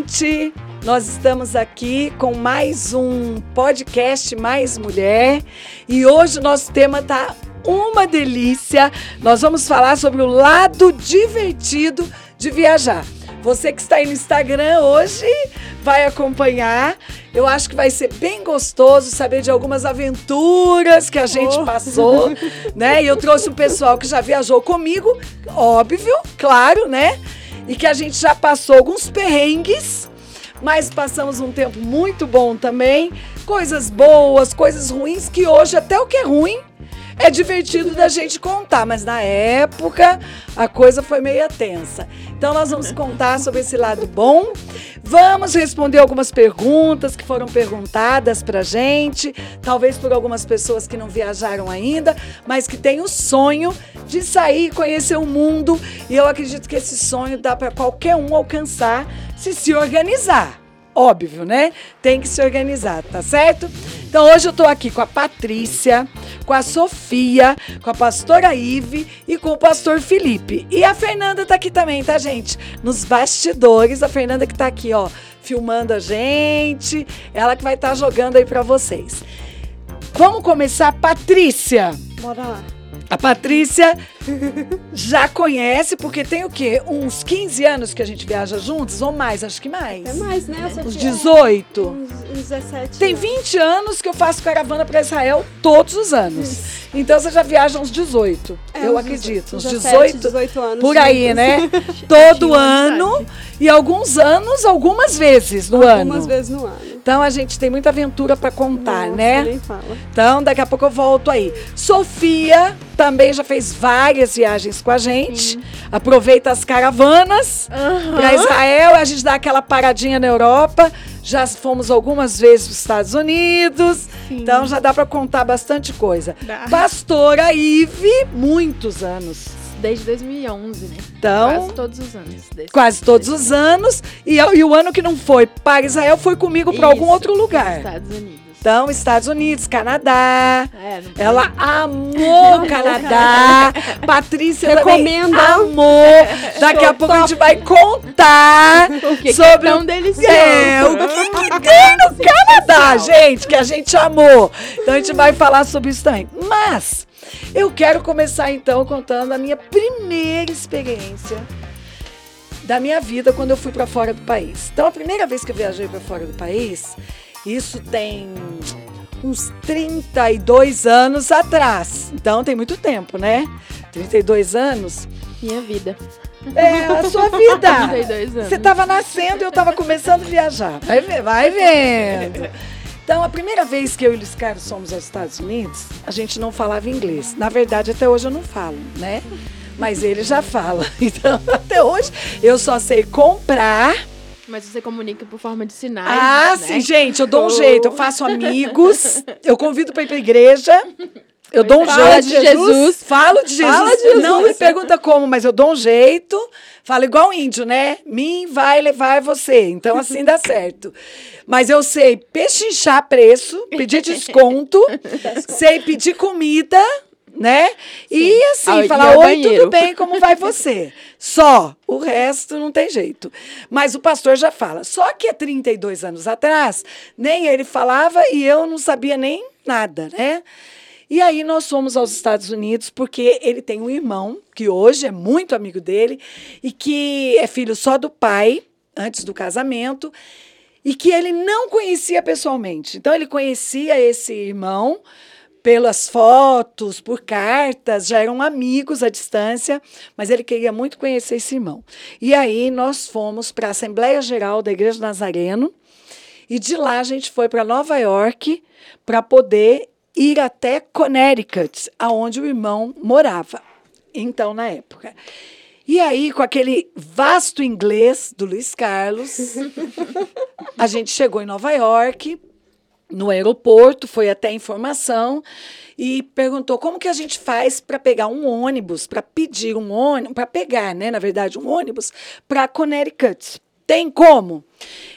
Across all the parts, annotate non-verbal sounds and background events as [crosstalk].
Gente! Nós estamos aqui com mais um podcast Mais Mulher e hoje o nosso tema tá uma delícia. Nós vamos falar sobre o lado divertido de viajar. Você que está aí no Instagram hoje vai acompanhar. Eu acho que vai ser bem gostoso saber de algumas aventuras que a gente oh. passou, né? E eu trouxe um pessoal que já viajou comigo, óbvio, claro, né? E que a gente já passou alguns perrengues mas passamos um tempo muito bom também. Coisas boas, coisas ruins, que hoje até o que é ruim é divertido da gente contar, mas na época a coisa foi meio tensa. Então nós vamos contar sobre esse lado bom. Vamos responder algumas perguntas que foram perguntadas pra gente, talvez por algumas pessoas que não viajaram ainda, mas que têm o sonho de sair e conhecer o mundo, e eu acredito que esse sonho dá para qualquer um alcançar se se organizar. Óbvio, né? Tem que se organizar, tá certo? Então hoje eu tô aqui com a Patrícia, com a Sofia, com a pastora Ive e com o pastor Felipe. E a Fernanda tá aqui também, tá, gente? Nos bastidores, a Fernanda que tá aqui, ó, filmando a gente, ela que vai estar tá jogando aí para vocês. Vamos começar, Patrícia. Bora lá. A Patrícia já conhece, porque tem o quê? Uns 15 anos que a gente viaja juntos, ou mais, acho que mais. É mais, né? Uns 18. Uns, uns 17. Tem 20 anos que eu faço caravana para Israel todos os anos. Isso. Então você já viaja uns 18, é, eu uns acredito. Uns 18, 18 anos. Por aí, né? [laughs] Todo ano. E alguns anos, algumas vezes no algumas ano. Algumas vezes no ano. Então a gente tem muita aventura para contar, Nossa, né? Nem fala. Então daqui a pouco eu volto aí. Sofia também já fez várias viagens com a gente. Sim. Aproveita as caravanas uhum. para Israel, a gente dá aquela paradinha na Europa. Já fomos algumas vezes para os Estados Unidos. Sim. Então já dá para contar bastante coisa. Dá. Pastora Ive, muitos anos desde 2011, né? Então, quase todos os anos. Quase todos os anos. E, e, o ano que não foi para Israel foi comigo para algum outro lugar. Estados Unidos. Então, Estados Unidos, Canadá. É, Ela amou o Canadá. Patrícia Recomenda. amou. Daqui a pouco a gente vai contar [laughs] o que sobre que é tão delicioso. É, o que, que tem no Canadá, gente, que a gente amou. Então a gente vai falar sobre isso também. Mas eu quero começar então contando a minha primeira experiência da minha vida quando eu fui para fora do país. Então, a primeira vez que eu viajei para fora do país, isso tem uns 32 anos atrás. Então, tem muito tempo, né? 32 anos. Minha vida. É, a sua vida. 32 anos. Você estava nascendo e eu estava começando a viajar. Vai, vai vendo. Então, a primeira vez que eu e o Luiz Carlos fomos aos Estados Unidos, a gente não falava inglês. Na verdade, até hoje eu não falo, né? Mas ele já fala. [laughs] Então, até hoje, eu só sei comprar. Mas você comunica por forma de sinais. Ah, né? sim, gente, eu dou um jeito. Eu faço [laughs] amigos, eu convido para ir para igreja. Eu dou um jeito. de Jesus. Falo de Jesus. Fala de Jesus. Não me pergunta como, mas eu dou um jeito. Falo igual índio, né? Mim vai levar você. Então, assim dá certo. Mas eu sei pechinchar preço, pedir [laughs] desconto, sei pedir comida, né? Sim. E assim, ah, falar, oi, banheiro. tudo bem, como vai você? [laughs] Só. O resto não tem jeito. Mas o pastor já fala. Só que há 32 anos atrás, nem ele falava e eu não sabia nem nada, né? E aí nós fomos aos Estados Unidos porque ele tem um irmão que hoje é muito amigo dele e que é filho só do pai antes do casamento e que ele não conhecia pessoalmente. Então, ele conhecia esse irmão pelas fotos, por cartas, já eram amigos à distância, mas ele queria muito conhecer esse irmão. E aí nós fomos para a Assembleia Geral da Igreja Nazareno, e de lá a gente foi para Nova York para poder ir até Connecticut, aonde o irmão morava. Então, na época. E aí, com aquele vasto inglês do Luiz Carlos, [laughs] a gente chegou em Nova York, no aeroporto, foi até informação e perguntou como que a gente faz para pegar um ônibus, para pedir um ônibus, para pegar, né, na verdade, um ônibus para Connecticut. Tem como?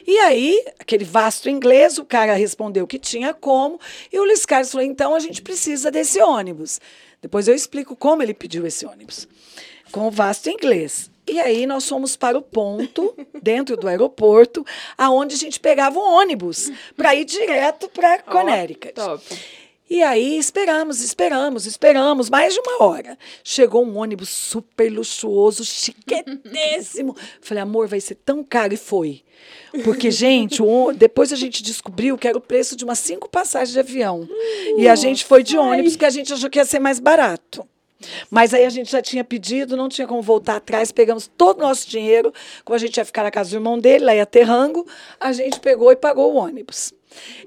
E aí, aquele vasto inglês, o cara respondeu que tinha como, e o Luiz Carlos falou: então a gente precisa desse ônibus. Depois eu explico como ele pediu esse ônibus com o vasto inglês. E aí nós fomos para o ponto, dentro do aeroporto, aonde a gente pegava um ônibus para ir direto para Connecticut. Top. E aí esperamos, esperamos, esperamos, mais de uma hora. Chegou um ônibus super luxuoso, chiquetésimo. Falei, amor, vai ser tão caro. E foi. Porque, [laughs] gente, o depois a gente descobriu que era o preço de umas cinco passagens de avião. e a gente foi de ônibus, porque a gente achou que ia ser mais barato. Mas aí a gente já tinha pedido, não tinha como voltar atrás, pegamos todo o nosso dinheiro, como a gente ia ficar na casa do irmão dele, lá ia ter rango, a gente pegou e pagou o ônibus.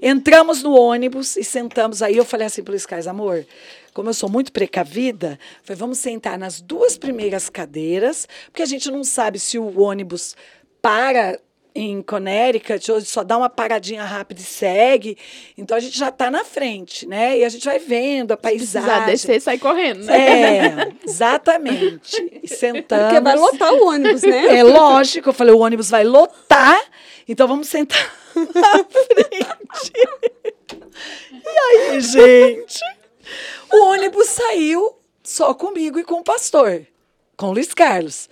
Entramos no ônibus e sentamos aí, eu falei assim para o Skies, amor, como eu sou muito precavida, falei, vamos sentar nas duas primeiras cadeiras, porque a gente não sabe se o ônibus para em Connecticut, ou só dá uma paradinha rápida e segue. Então a gente já está na frente, né? E a gente vai vendo a paisagem. descer, sai correndo, né? É, [laughs] exatamente. E sentamos. Porque vai lotar o ônibus, né? É lógico, eu falei, o ônibus vai lotar, então vamos sentar [laughs] na frente. E aí, gente, o ônibus saiu só comigo e com o pastor, com o Luiz Carlos.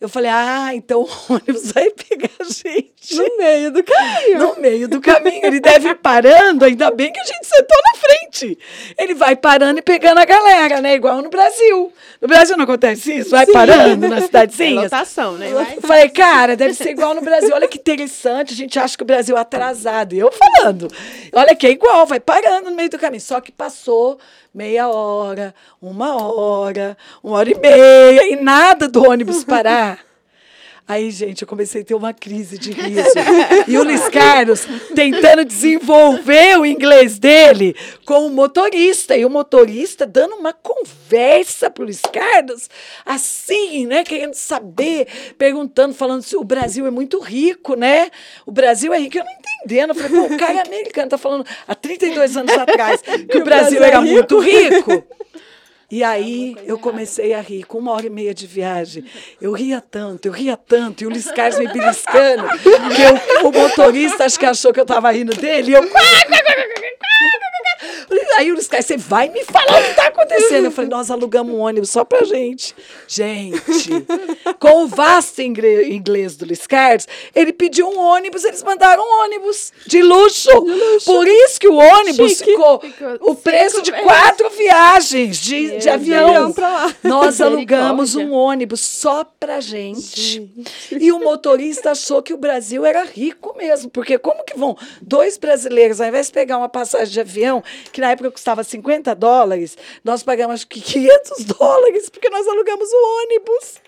Eu falei, ah, então o [laughs] ônibus vai pegar a gente No meio do caminho. no meio do caminho. Ele deve ir parando, ainda bem que a gente sentou na frente. Ele vai parando e pegando a galera, né? Igual no Brasil. No Brasil não acontece isso? Vai parando nas É cidadezinhas. lotação, né? Vai. Eu falei, cara, deve ser igual no Brasil. Olha que interessante, a gente acha que o Brasil é atrasado. E eu falando, olha que é igual, vai parando no meio do caminho. Só que passou meia hora, uma hora, uma hora e meia, e nada do ônibus parar. Aí, gente, eu comecei a ter uma crise de riso. E o Luiz Carlos tentando desenvolver o inglês dele com o motorista. E o motorista dando uma conversa pro Luiz Carlos, assim, né? Querendo saber, perguntando, falando se o Brasil é muito rico, né? O Brasil é rico. Eu não entendendo. Eu falei, pô, o cara é americano tá falando há 32 anos atrás [laughs] que o Brasil Brasil é era rico. muito rico. E aí eu comecei a rir, com uma hora e meia de viagem. Eu ria tanto, eu ria tanto, e o Luiz Carlos me beliscando, que eu- o motorista acho que achou que eu estava rindo dele, e eu. Aí o Carlos, você vai me falar o que está acontecendo. Eu falei, nós alugamos um ônibus só pra gente. Gente, com o vasto inglês do Luiz Carlos, ele pediu um ônibus, eles mandaram um ônibus de luxo. Por isso que o ônibus Chique. ficou Ficou o preço de quatro viagens de, de avião. avião. Nós [laughs] alugamos um ônibus só pra gente. E o motorista achou que o Brasil era rico mesmo. Porque como que vão dois brasileiros, ao invés de pegar uma passagem de avião, que na época custava 50 dólares, nós pagamos acho que 500 [laughs] dólares, porque nós alugamos o ônibus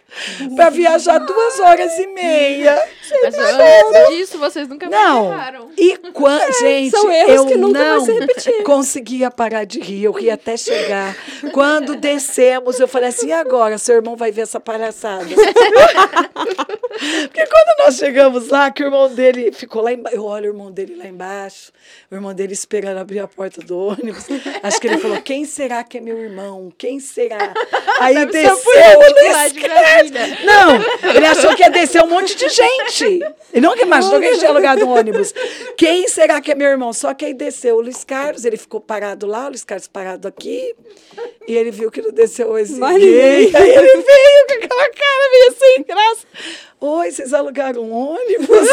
para viajar duas horas e meia. Mas antes disso, vocês nunca Não. erraram. E quando, gente, são erros eu que nunca vai não conseguia parar de rir, eu ria até chegar. Quando descemos, eu falei assim, e agora? Seu irmão vai ver essa palhaçada. [laughs] Porque quando nós chegamos lá, que o irmão dele ficou lá embaixo, eu olho o irmão dele lá embaixo, o irmão dele esperando abrir a porta do ônibus. Acho que ele falou, quem será que é meu irmão? Quem será? [laughs] Aí Deve desceu polícia o. Não, ele achou que ia descer um monte de gente. Ele nunca imaginou que a gente tinha alugado um ônibus. Quem será que é meu irmão? Só que aí desceu o Luiz Carlos, ele ficou parado lá, o Luiz Carlos parado aqui, e ele viu que não desceu esse Mas. Aí ele veio com aquela cara meio sem graça. Oi, vocês alugaram um ônibus?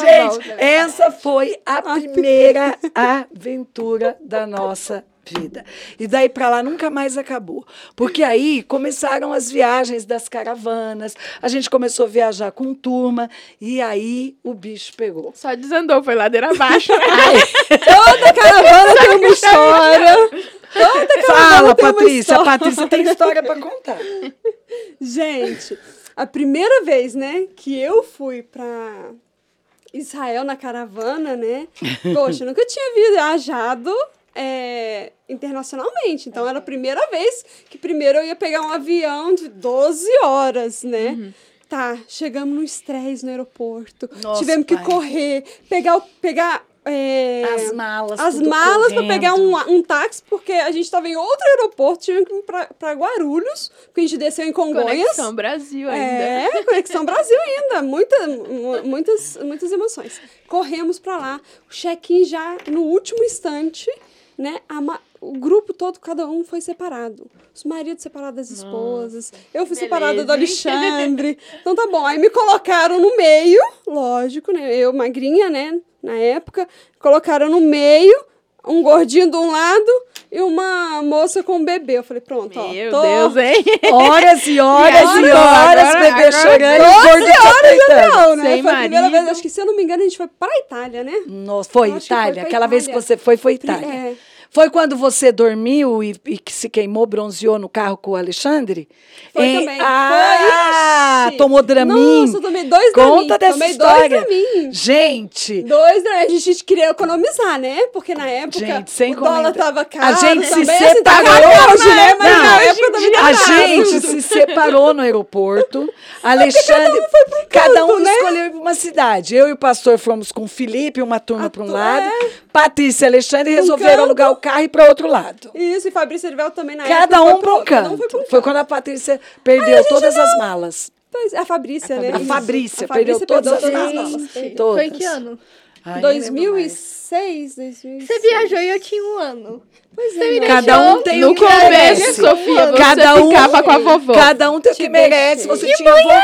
Gente, volta. essa foi a primeira aventura da nossa vida. E daí pra lá nunca mais acabou. Porque aí começaram as viagens das caravanas, a gente começou a viajar com turma, e aí o bicho pegou. Só desandou, foi ladeira abaixo. [laughs] Toda caravana tem uma história. Toda Fala, Patrícia. A. Patrícia tem história pra contar. [laughs] Gente, a primeira vez, né, que eu fui pra Israel na caravana, né? Poxa, nunca tinha viajado é, internacionalmente. Então era a primeira vez que primeiro eu ia pegar um avião de 12 horas, né? Tá, chegamos no estresse no aeroporto. Nossa, Tivemos que pai. correr, pegar, pegar é, As malas, as malas para pegar um, um táxi, porque a gente estava em outro aeroporto, tivemos que ir para Guarulhos, porque a gente desceu em Congonhas. Conexão Brasil ainda. É, [laughs] Conexão Brasil ainda. Muita, mu- muitas, muitas emoções. Corremos pra lá. O check-in já no último instante, né? a ma- o grupo todo, cada um foi separado. Os maridos separados das esposas. Eu fui separada do beleza? Alexandre. [laughs] Então tá bom. Aí me colocaram no meio, lógico, né? Eu, magrinha, né? Na época. Colocaram no meio, um gordinho de um lado e uma moça com um bebê. Eu falei, pronto, ó. Meu tô- Deus, hein? Horas e horas e agora? horas, Agora- bebê agora- chorando e o gordo te apertando. Não, né? Sem foi a primeira vez, acho que se eu não me engano, a gente foi pra Itália, né? Nossa, foi foi Itália. pra Aquela vez que Itália. você foi, foi Itália. é. Foi quando você dormiu e, e que se queimou, bronzeou no carro com o Alexandre? Foi Em- também. Ah, Foi, tomou Dramin. Nossa, eu tomei dois Conta Dramin. dessa tomei história. dois Dramin. Gente, Dois Dramin. A gente queria economizar, né? Porque na época Gente, sem o dólar comentar. tava A caro gente se também. Assim, separou. hoje, né? Mas Não, na época também a gente se separou no aeroporto. [laughs] Alexandre, cada um, né? escolheu ir para uma cidade. Eu e o pastor fomos com o Felipe, uma turma A para um lado. é. Patrícia e Alexandre Um resolveram canto. alugar o carro e ir para outro lado. Isso, e Fabrício Erivel também na Cada época. um para um pro- cada um canto. foi um Foi canto. quando a Patrícia perdeu todas as malas. Pois, A Fabrícia, né? A. Fabrícia A perdeu todas as todas malas. malas. Todas. Foi que ano? Ai, nem lembro mais. 2006, 2006. Você viajou e eu tinha um ano. Pois Você é. Cada um tem No o que começo, merece. Sofia, você Cada um- ficava com a vovó. Cada um tem o que merece. Você tinha vovó.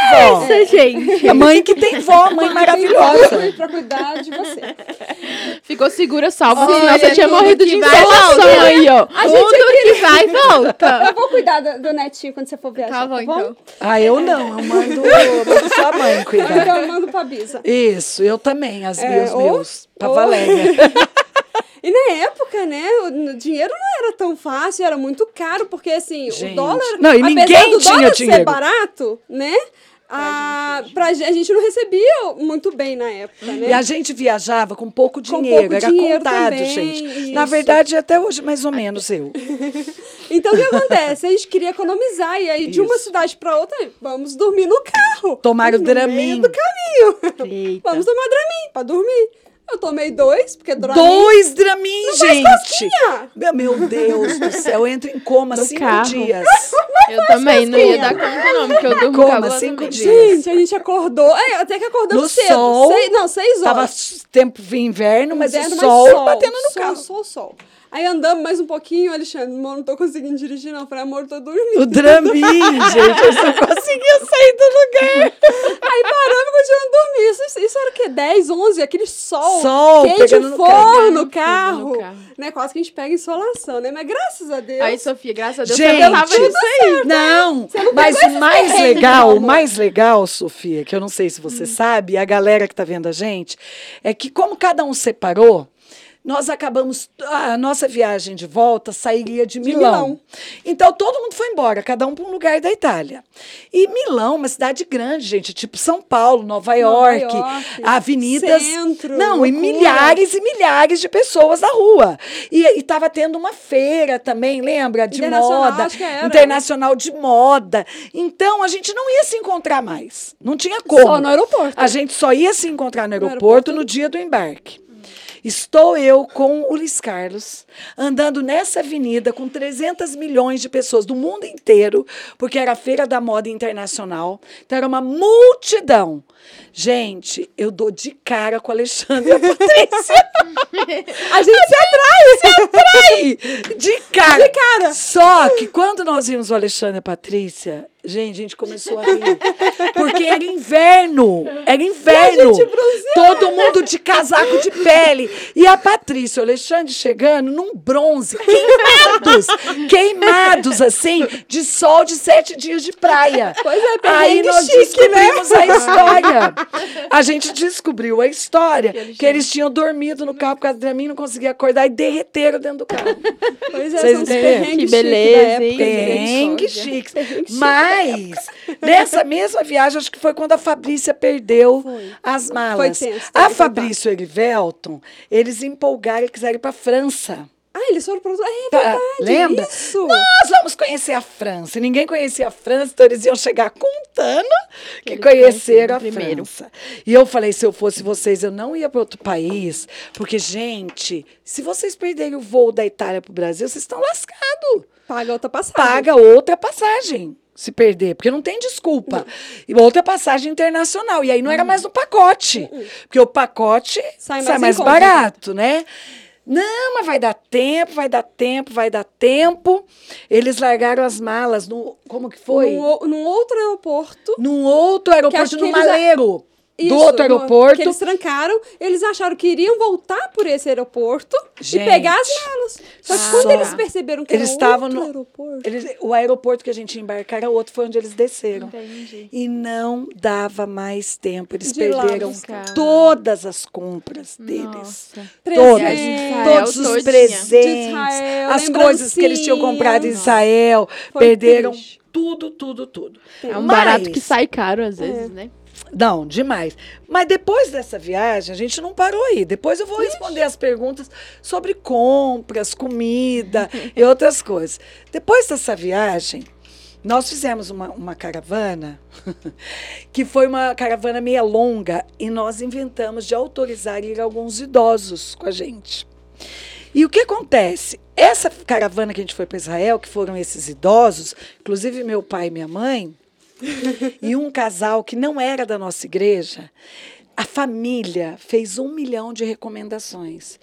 Nossa, gente. A mãe que tem vó, mãe Eu maravilhosa. fui pra cuidar de você. Ficou segura, salva, Olha, senão você tinha morrido que de insolação volta. aí, ó. Tudo que vai, volta. Eu vou cuidar do, do netinho quando você for viajar. Tá bom, então. Ah, eu não. Eu mando, eu mando sua mãe cuidar. Então eu mando pra Bisa. Isso, eu também, as É, meus, ou- meus. Pra ou- Valéria. E na época, né, o o dinheiro não era tão fácil, era muito caro, porque assim, Gente. o dólar. Não, e apesar ninguém do tinha dólar dinheiro. ser barato, né? A, pra, gente, a gente não recebia muito bem na época, né? E a gente viajava com pouco Com dinheiro, pouco era dinheiro contado, também, gente. Na isso. verdade, até hoje, mais ou menos, eu. [laughs] Então o que acontece? A gente queria economizar, e aí de uma Isso. cidade pra outra, vamos dormir no carro. Tomaram no Dramin. meio do caminho. Eita. Vamos tomar Dramin pra dormir. Eu tomei dois, porque Dramin... Dois Dramin, gente. Meu, meu Deus do céu, eu entro em coma No cinco carro. dias. Eu também não ia dar conta, não, porque eu durmo Coma cinco dias. Gente, a gente acordou. É, até que acordamos No cedo. sol. Seis, não, seis Tava horas. tempo de inverno, mas Inverno, o mas sol, batendo no sol, carro. Sol, sol. Aí andamos mais um pouquinho, Alexandre, amor, não tô conseguindo dirigir, não. Eu Falei, amor, tô dormindo. O Dramin, [laughs] gente, eu só conseguia sair do lugar. Aí paramos e continuamos dormindo. Isso, isso era o quê? 10, 11, aquele sol. Sol quente, pegando no forno carro. no carro. no carro. Né? Quase que a gente pega insolação, né? Mas graças a Deus. Aí, Sofia, graças a Deus, Gente, você tava nisso aí. Não, não mas o mais legal, o mais legal, Sofia, que eu não sei se você Hum. sabe, a galera que tá vendo a gente, é que como cada um separou, nós acabamos, a nossa viagem de volta sairia de, Milão. Milão. Então todo mundo foi embora, cada um para um lugar da Itália. E Milão, uma cidade grande, gente, tipo São Paulo, Nova York, York, avenidas. centro, não, e loucura. milhares e milhares de pessoas na rua. E estava tendo uma feira também, lembra? De moda. era. Internacional de moda. Então a gente não ia se encontrar mais. Não tinha como. Só no aeroporto. A gente só ia se encontrar no aeroporto, aeroporto. no dia do embarque. Estou eu com o Luiz Carlos andando nessa avenida com 300 milhões de pessoas do mundo inteiro, porque era a Feira da Moda Internacional. Então era uma multidão. Gente, eu dou de cara com a Alexandre e a [laughs] Patrícia. A gente se atrai. Se atrai! De cara. De cara. Só que quando nós vimos o Alexandre e a Patrícia, gente, a gente começou a rir. Porque era inverno. Era inverno. Todo mundo de casaco de pele. E a Patrícia o Alexandre chegando num bronze, queimados. queimados, assim, de sol de sete dias de praia. Pois é, Aí nós chique, descobrimos né? a história. A gente descobriu a história que eles tinham dormido no carro por causa de mim, não conseguia acordar e derreteram dentro do carro. Pois é, Vocês Que chiques beleza, gente. Perrengue. Mas, nessa mesma viagem, acho que foi quando a Fabrícia perdeu Foi. as malas. Foi tenso, a Fabrício e o Erivelton, eles empolgaram e quiseram ir para França. Ah, eles foram para outro... É Tá, verdade, lembra? isso. Nós vamos conhecer a França. Ninguém conhecia a França, então eles iam chegar contando que, eles conheceram a primeiro. França. E eu falei, se eu fosse vocês, eu não ia para outro país, porque, gente, se vocês perderem o voo da Itália para o Brasil, vocês estão lascados. Paga outra passagem. Paga outra passagem. Se perder, porque não tem desculpa. E outra passagem internacional. E aí não era mais no pacote. Porque o pacote sai Sai mais, mais em conta. barato, né? Não, mas vai dar tempo, vai dar tempo, vai dar tempo. Eles largaram as malas no. Como que foi? Num, outro aeroporto. Num outro aeroporto, no eles a- Maleiro. Isso, do outro aeroporto. Que eles trancaram, eles acharam que iriam voltar por esse aeroporto Gente. e pegar as malas. Só que quando Só. eles perceberam que Eles era estavam outro no- aeroporto... Eles- o aeroporto que a gente ia embarcar era outro, foi onde eles desceram. Entendi. E não dava mais tempo. Eles De perderam todas as compras deles. Nossa. Todas. Presente. Todos os todinha. presentes, Israel, as coisas que eles tinham comprado em. Israel, Foi perderam triste. tudo, tudo, tudo. É um Mas- barato que sai caro às vezes, né? Não, demais. Mas depois dessa viagem, a gente não parou aí. Depois eu vou responder as perguntas sobre compras, comida e outras coisas. Depois dessa viagem, nós fizemos uma, uma caravana, [laughs] que foi uma caravana meia longa, e nós inventamos de autorizar ir alguns idosos com a gente. E o que acontece? Essa caravana que a gente foi para Israel, que foram esses idosos, inclusive meu pai e minha mãe, e um casal que não era da nossa igreja, a família fez um milhão de recomendações.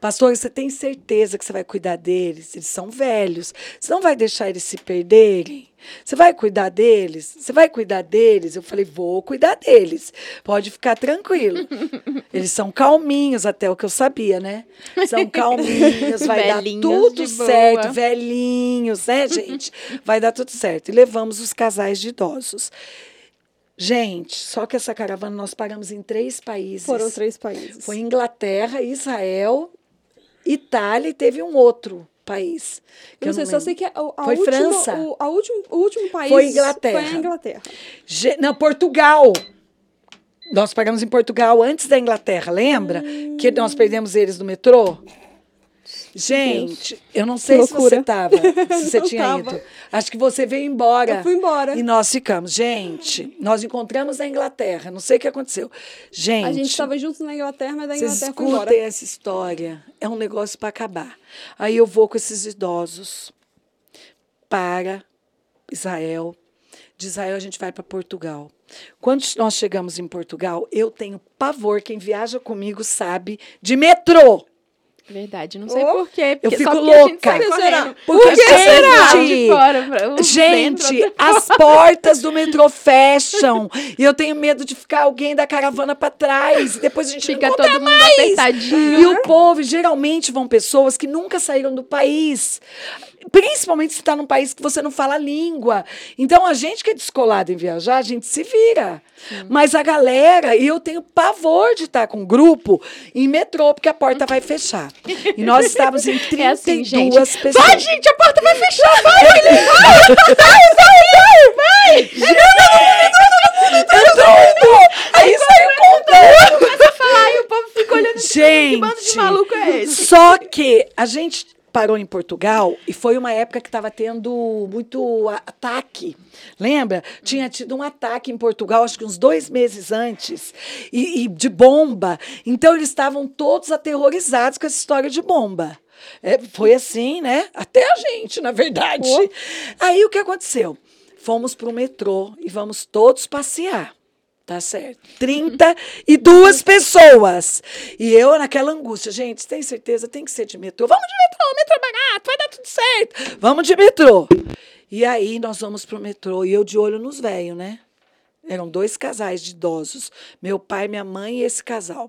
Pastor, você tem certeza que você vai cuidar deles? Eles são velhos. Você não vai deixar eles se perderem? Você vai cuidar deles? Você vai cuidar deles? Eu falei, vou cuidar deles. Pode ficar tranquilo. [laughs] Eles são calminhos, até o que eu sabia, né? São [laughs] calminhos, vai dar tudo boa. certo, velhinhos, né, gente? Vai dar tudo certo. E levamos os casais de idosos. Gente, só que essa caravana nós paramos em três países. Foram três países. Foi Inglaterra, Israel, Itália e teve um outro país. Eu não sei, só lembro. sei que a, a Foi última- França. O, a último, o último país Foi Inglaterra. Foi a Inglaterra. Ge- Não, Portugal. Nós paramos em Portugal antes da Inglaterra, lembra? Que nós perdemos eles no metrô? Gente, eu não sei se você estava, se [laughs] você tinha tava. ido. Acho que você veio embora. Eu fui embora. E nós ficamos. Gente, nós encontramos na Inglaterra. Não sei o que aconteceu. Gente, A gente estava juntos na Inglaterra, mas da Inglaterra foi embora. escutem essa história. É um negócio para acabar. Aí eu vou com esses idosos para Israel. De Israel a gente vai para Portugal. Quando nós chegamos em Portugal, eu tenho pavor. Quem viaja comigo sabe de metrô. Verdade, não sei Oh, porquê. eu porque- fico a gente louca. sai Por que será? Porque, do lado gente, de fora, pra- Gente, dentro, as portas do metrô fecham e eu tenho medo de ficar alguém da caravana para trás e depois a gente Fica todo mundo mais. apertadinho. E o povo, geralmente, vão pessoas que nunca saíram do país. Principalmente se está num país que você não fala a língua. Então, a gente que é descolado em viajar, a gente se vira. Mas a galera, e eu tenho pavor de estar com um grupo em metrô, porque a porta vai fechar. E nós estávamos em 32 [laughs] É assim, gente. pessoas. Vai, gente, a porta vai fechar, vai! Entrou! Aí saiu contando! Começa a falar e o povo fica olhando assim, Gente! que bando de maluco é esse? Só que a gente parou em Portugal e foi uma época que estava tendo muito ataque. Lembra? Tinha tido um ataque em Portugal, acho que uns dois meses antes, e, e de bomba. Então eles estavam todos aterrorizados com essa história de bomba. É, foi assim, né? Até a gente, na verdade. Pô. Aí o que aconteceu? Fomos para o metrô e vamos todos passear. Tá certo. 32 pessoas. E eu naquela angústia. Gente, tem certeza? Tem que ser de metrô. Vamos de metrô, metrô barato, vai dar tudo certo. Vamos de metrô. E aí nós vamos pro metrô. E eu de olho nos velhos, né? Eram dois casais de idosos. Meu pai, minha mãe e esse casal.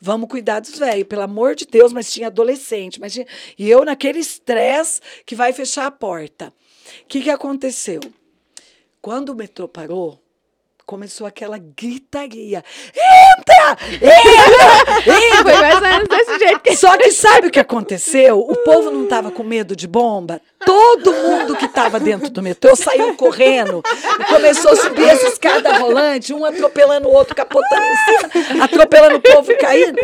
Vamos cuidar dos velhos, pelo amor de Deus, mas tinha adolescente. Mas tinha... E eu naquele estresse que vai fechar a porta. O que, que aconteceu? Quando o metrô parou, começou aquela gritaria. Entra! Entra! Entra! Foi mais ou menos desse jeito que Só que sabe o que aconteceu? O povo não estava com medo de bomba. Todo mundo que estava dentro do metrô saiu correndo e começou a subir essa escada rolante, um atropelando o outro, capotando em cima, atropelando o povo caindo.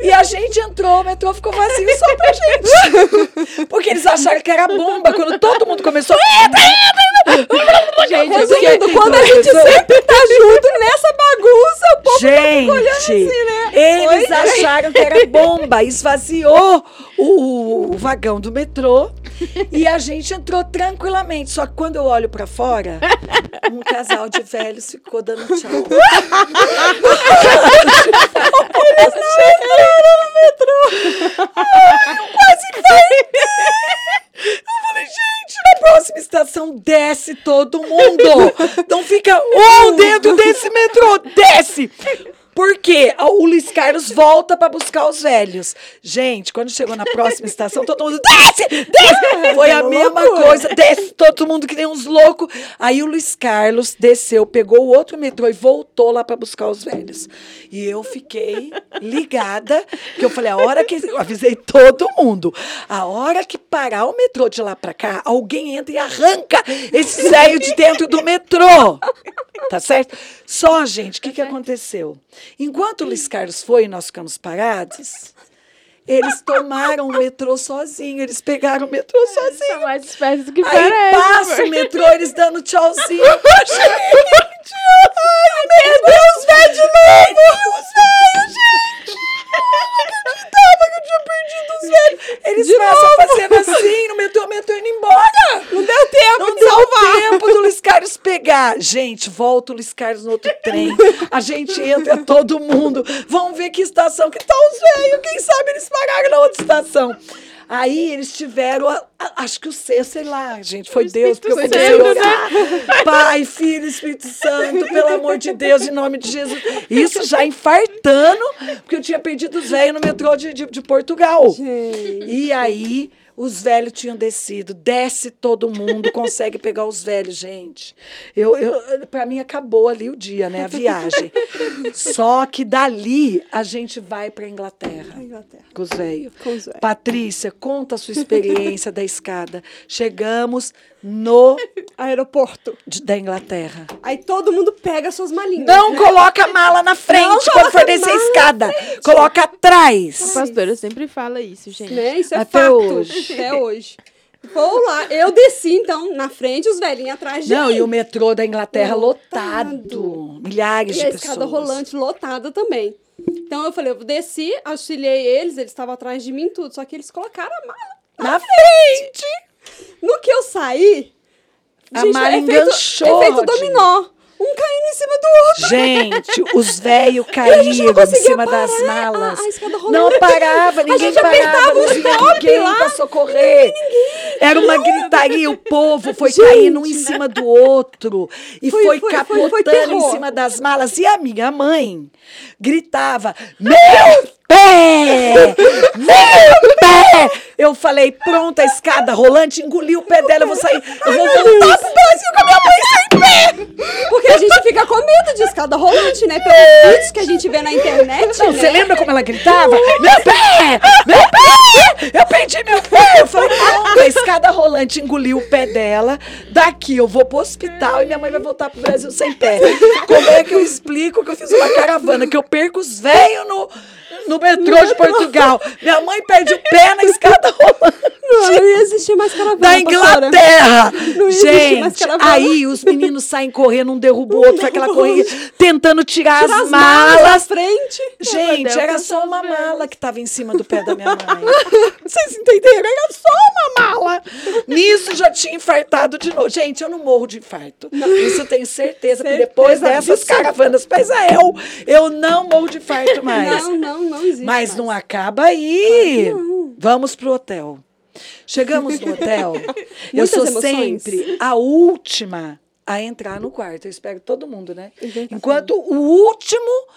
E a gente entrou, o metrô ficou vazio só pra gente. Porque eles acharam que era bomba. Quando todo mundo começou, entra, entra. [laughs] Gente, Resumindo, quando a gente sempre tá junto nessa bagunça, o povo Gente, assim, né? eles acharam que era bomba, esvaziou o, o vagão do metrô E a gente entrou tranquilamente. Só que quando eu olho pra fora, um casal de velhos ficou dando tchau. [laughs] Eles não entraram no metrô. Ai, eu quase infartei. Eu falei, gente, na próxima estação desce todo mundo. [laughs] Não fica um dentro desse metrô, desce. Por quê? O Luiz Carlos volta pra buscar os velhos. Gente, quando chegou na próxima estação, todo mundo desce, desce. [laughs] Foi a mesma coisa, desce todo mundo que nem uns loucos. Aí o Luiz Carlos desceu, pegou o outro metrô e voltou lá pra buscar os velhos. E eu fiquei ligada, porque eu falei, a hora que eu avisei todo mundo, a hora que parar o metrô de lá pra cá, alguém entra e arranca esse velho de dentro do metrô. Tá certo? Só, gente, o que, que aconteceu? Enquanto o Luiz Carlos foi e nós ficamos parados, eles tomaram o metrô sozinho, eles pegaram o metrô sozinho. São mais espertos do que Aí parece. passa o metrô, eles dando tchauzinho. [laughs] gente, ai, perdeu os velhos de novo. Perdeu os velhos, gente. Eu não acreditava que eu tinha perdido os velhos. Eles passam fazendo assim no metrô, o metrô indo embora. Não deu tempo Não de deu salvar. tempo do Luiz Carlos pegar. Gente, volta o Luiz Carlos no outro trem. A gente entra, todo mundo. Vamos ver que estação que tá os velhos. Quem sabe eles pararam na outra estação. Aí eles tiveram, a- a- acho que o ser, sei lá, gente, foi Deus, porque eu Espírito comecei a Santo, orar. [laughs] Pai, Filho, Espírito Santo, pelo amor de Deus, em nome de Jesus. Isso já infartando, porque eu tinha perdido os velhos no metrô de, de, de Portugal. Gente. E aí, os velhos tinham descido. Desce todo mundo, consegue pegar os velhos, gente. Eu, eu, para mim, acabou ali o dia, né? A viagem. Só que dali a gente vai para Inglaterra. Inglaterra. Com os velhos. Com os velhos. Patrícia, conta a sua experiência da escada. Chegamos no Aeroporto. de- da Inglaterra. Aí todo mundo pega suas malinhas. Não coloca a mala na frente Não quando for descer a escada. Coloca atrás. A pastora sempre fala isso, gente. Né? Isso é Até fato. hoje. Até hoje. Vou lá. Eu desci, então, na frente, os velhinhos atrás de Não, mim. e o metrô da Inglaterra lotado. Lotado. Milhares E de a pessoas. escada rolante lotada também. Então eu falei, eu desci, auxiliei eles, eles estavam atrás de mim tudo. Só que eles colocaram a mala. Na frente. No que eu saí, A mala é feito, enganchou, é dominó. Um caindo em cima do outro. Gente, [laughs] os velhos a caíram gente em cima parar das malas. a- a rolante. não parava, [laughs] ninguém gente parava, apertava não stop ninguém lá. pra socorrer. Era uma gritaria, o povo foi caindo um em cima do outro e Foi- foi, foi- capotando foi em cima das malas. E a minha mãe gritava: Meu pé! Meu pé! Eu falei: Pronto, a escada rolante, engoli o pé dela, eu vou sair, eu vou voltar pro Brasil com a minha mãe sem pé! Porque a gente fica com medo de escada rolante, né? Pelos vídeos que a gente vê na internet, Não, né? você lembra como ela gritava? Meu pé! Meu pé! Eu perdi meu pé! Eu falei, não, a escada rolante engoliu o pé dela. Daqui eu vou pro hospital e minha mãe vai voltar pro Brasil sem pé. Como é que eu explico que eu fiz uma caravana, que eu perco os velhos no, no metrô de Portugal? Minha mãe perde o pé na escada rolante. Não, não ia existir mais caravana, Da. Inglaterra! Não mais Gente, caravana. aí os meninos saem correndo, um derruba o outro, faz aquela corrida, tentando tirar, Tirar as as malas malas. frente. Gente, Deus, era eu só uma mala que tava em cima do pé da minha mãe. [laughs] Vocês entenderam? Era só uma mala. Nisso já tinha infartado de novo. Gente, eu não morro de infarto. Isso eu tenho certeza, Certeza depois dessas caravanas para Israel, eu não morro de infarto mais. Não, não, não existe Mas mais. não acaba aí. Não. Vamos pro hotel. Chegamos no hotel. [laughs] eu sou emoções. sempre a última a entrar no quarto. Eu espero todo mundo, né? Uhum. Enquanto o último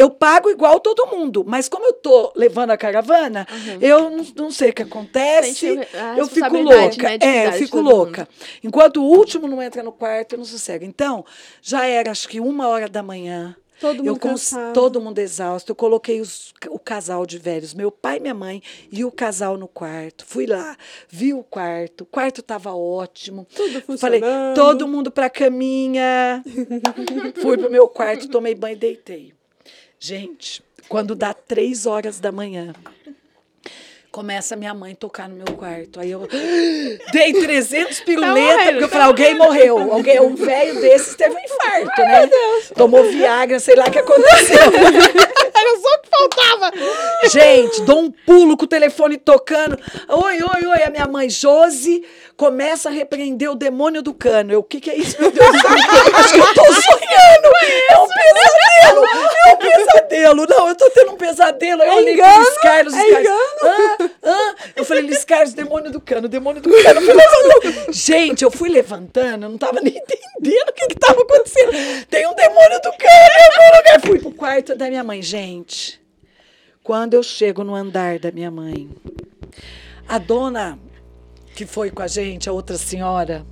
eu pago igual todo mundo, mas como eu tô levando a caravana, eu não, não sei o que acontece, Sente a eu fico louca. né, é, eu fico louca. Enquanto o último não entra no quarto, eu não sossego. Então, já era acho que uma hora da manhã. Todo mundo eu cons- todo mundo exausto. Eu coloquei os- o casal de velhos, meu pai e minha mãe, e o casal no quarto. Fui lá, vi o quarto. O quarto estava ótimo. Tudo Falei, funcionando. todo mundo pra caminha. [laughs] Fui pro meu quarto, tomei banho e deitei. Gente, quando dá três horas da manhã, começa minha mãe tocar no meu quarto. Aí eu [gasps] dei 300 piruletas, morrendo, porque eu tá falei, alguém morreu. Alguém, um velho desses teve um infarto, né? Tomou Viagra, sei lá o que aconteceu. [laughs] Só o que voltava. Gente, dou um pulo com o telefone tocando. Oi, oi, oi. A minha mãe, Josi, começa a repreender o demônio do cano. Eu, o que, que é isso, meu Deus? [laughs] Acho que eu tô sonhando. É um pesadelo. É um pesadelo. Não, eu tô tendo um pesadelo. Eu olhei pro engano? Luiz Carlos. Luiz É. Ah, ah. Eu falei, Luiz Carlos, demônio do cano, demônio do cano. Eu. Gente, eu fui levantando, eu não tava nem entendendo o que que tava acontecendo. Tem um demônio do cano em algum lugar. Fui pro quarto da minha mãe. Gente, quando eu chego no andar da minha mãe, a dona que foi com a gente, a outra senhora,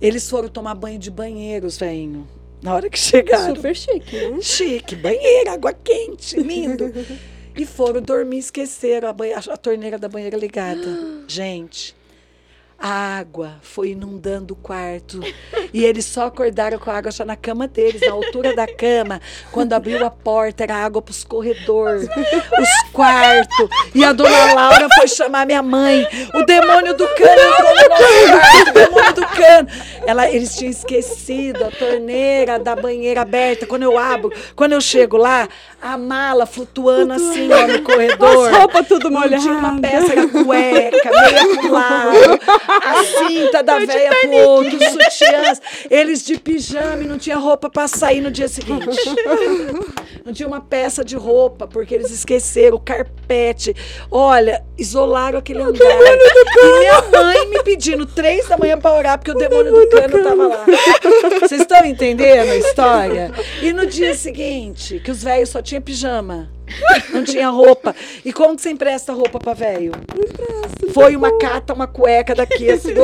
eles foram tomar banho de banheiros, venho. Na hora que chegaram. Super chique, né? Chique, banheiro, água quente, lindo. [laughs] E foram dormir, esqueceram a, a torneira da banheira ligada. [gasps] Gente, a água foi inundando o quarto. E eles só acordaram com a água já na cama deles, na altura da cama. Quando abriu a porta, era água para os corredores, os quartos. E a dona Laura foi chamar minha mãe. O demônio do cano entrou no nosso quarto, o demônio do cano. Ela, eles tinham esquecido a torneira da banheira aberta. Quando eu abro, quando eu chego lá, a mala flutuando assim ó, no corredor. As roupas tudo Não molhadas. tinha uma peça da cueca, meia pro lado, a cinta da véia pro outro, os sutiãs, eles de pijama e não tinha roupa pra sair no dia seguinte. Não tinha uma peça de roupa, porque eles esqueceram o carpete. Olha, isolaram aquele andar. E minha mãe me pedindo três da manhã pra orar, porque o demônio do cano tava lá. Vocês estão entendendo a história? E no dia seguinte, que os velhos só tinham pijama. [laughs] Não tinha roupa. E como que você empresta roupa pra velho? Foi uma cata, uma cueca daqui, do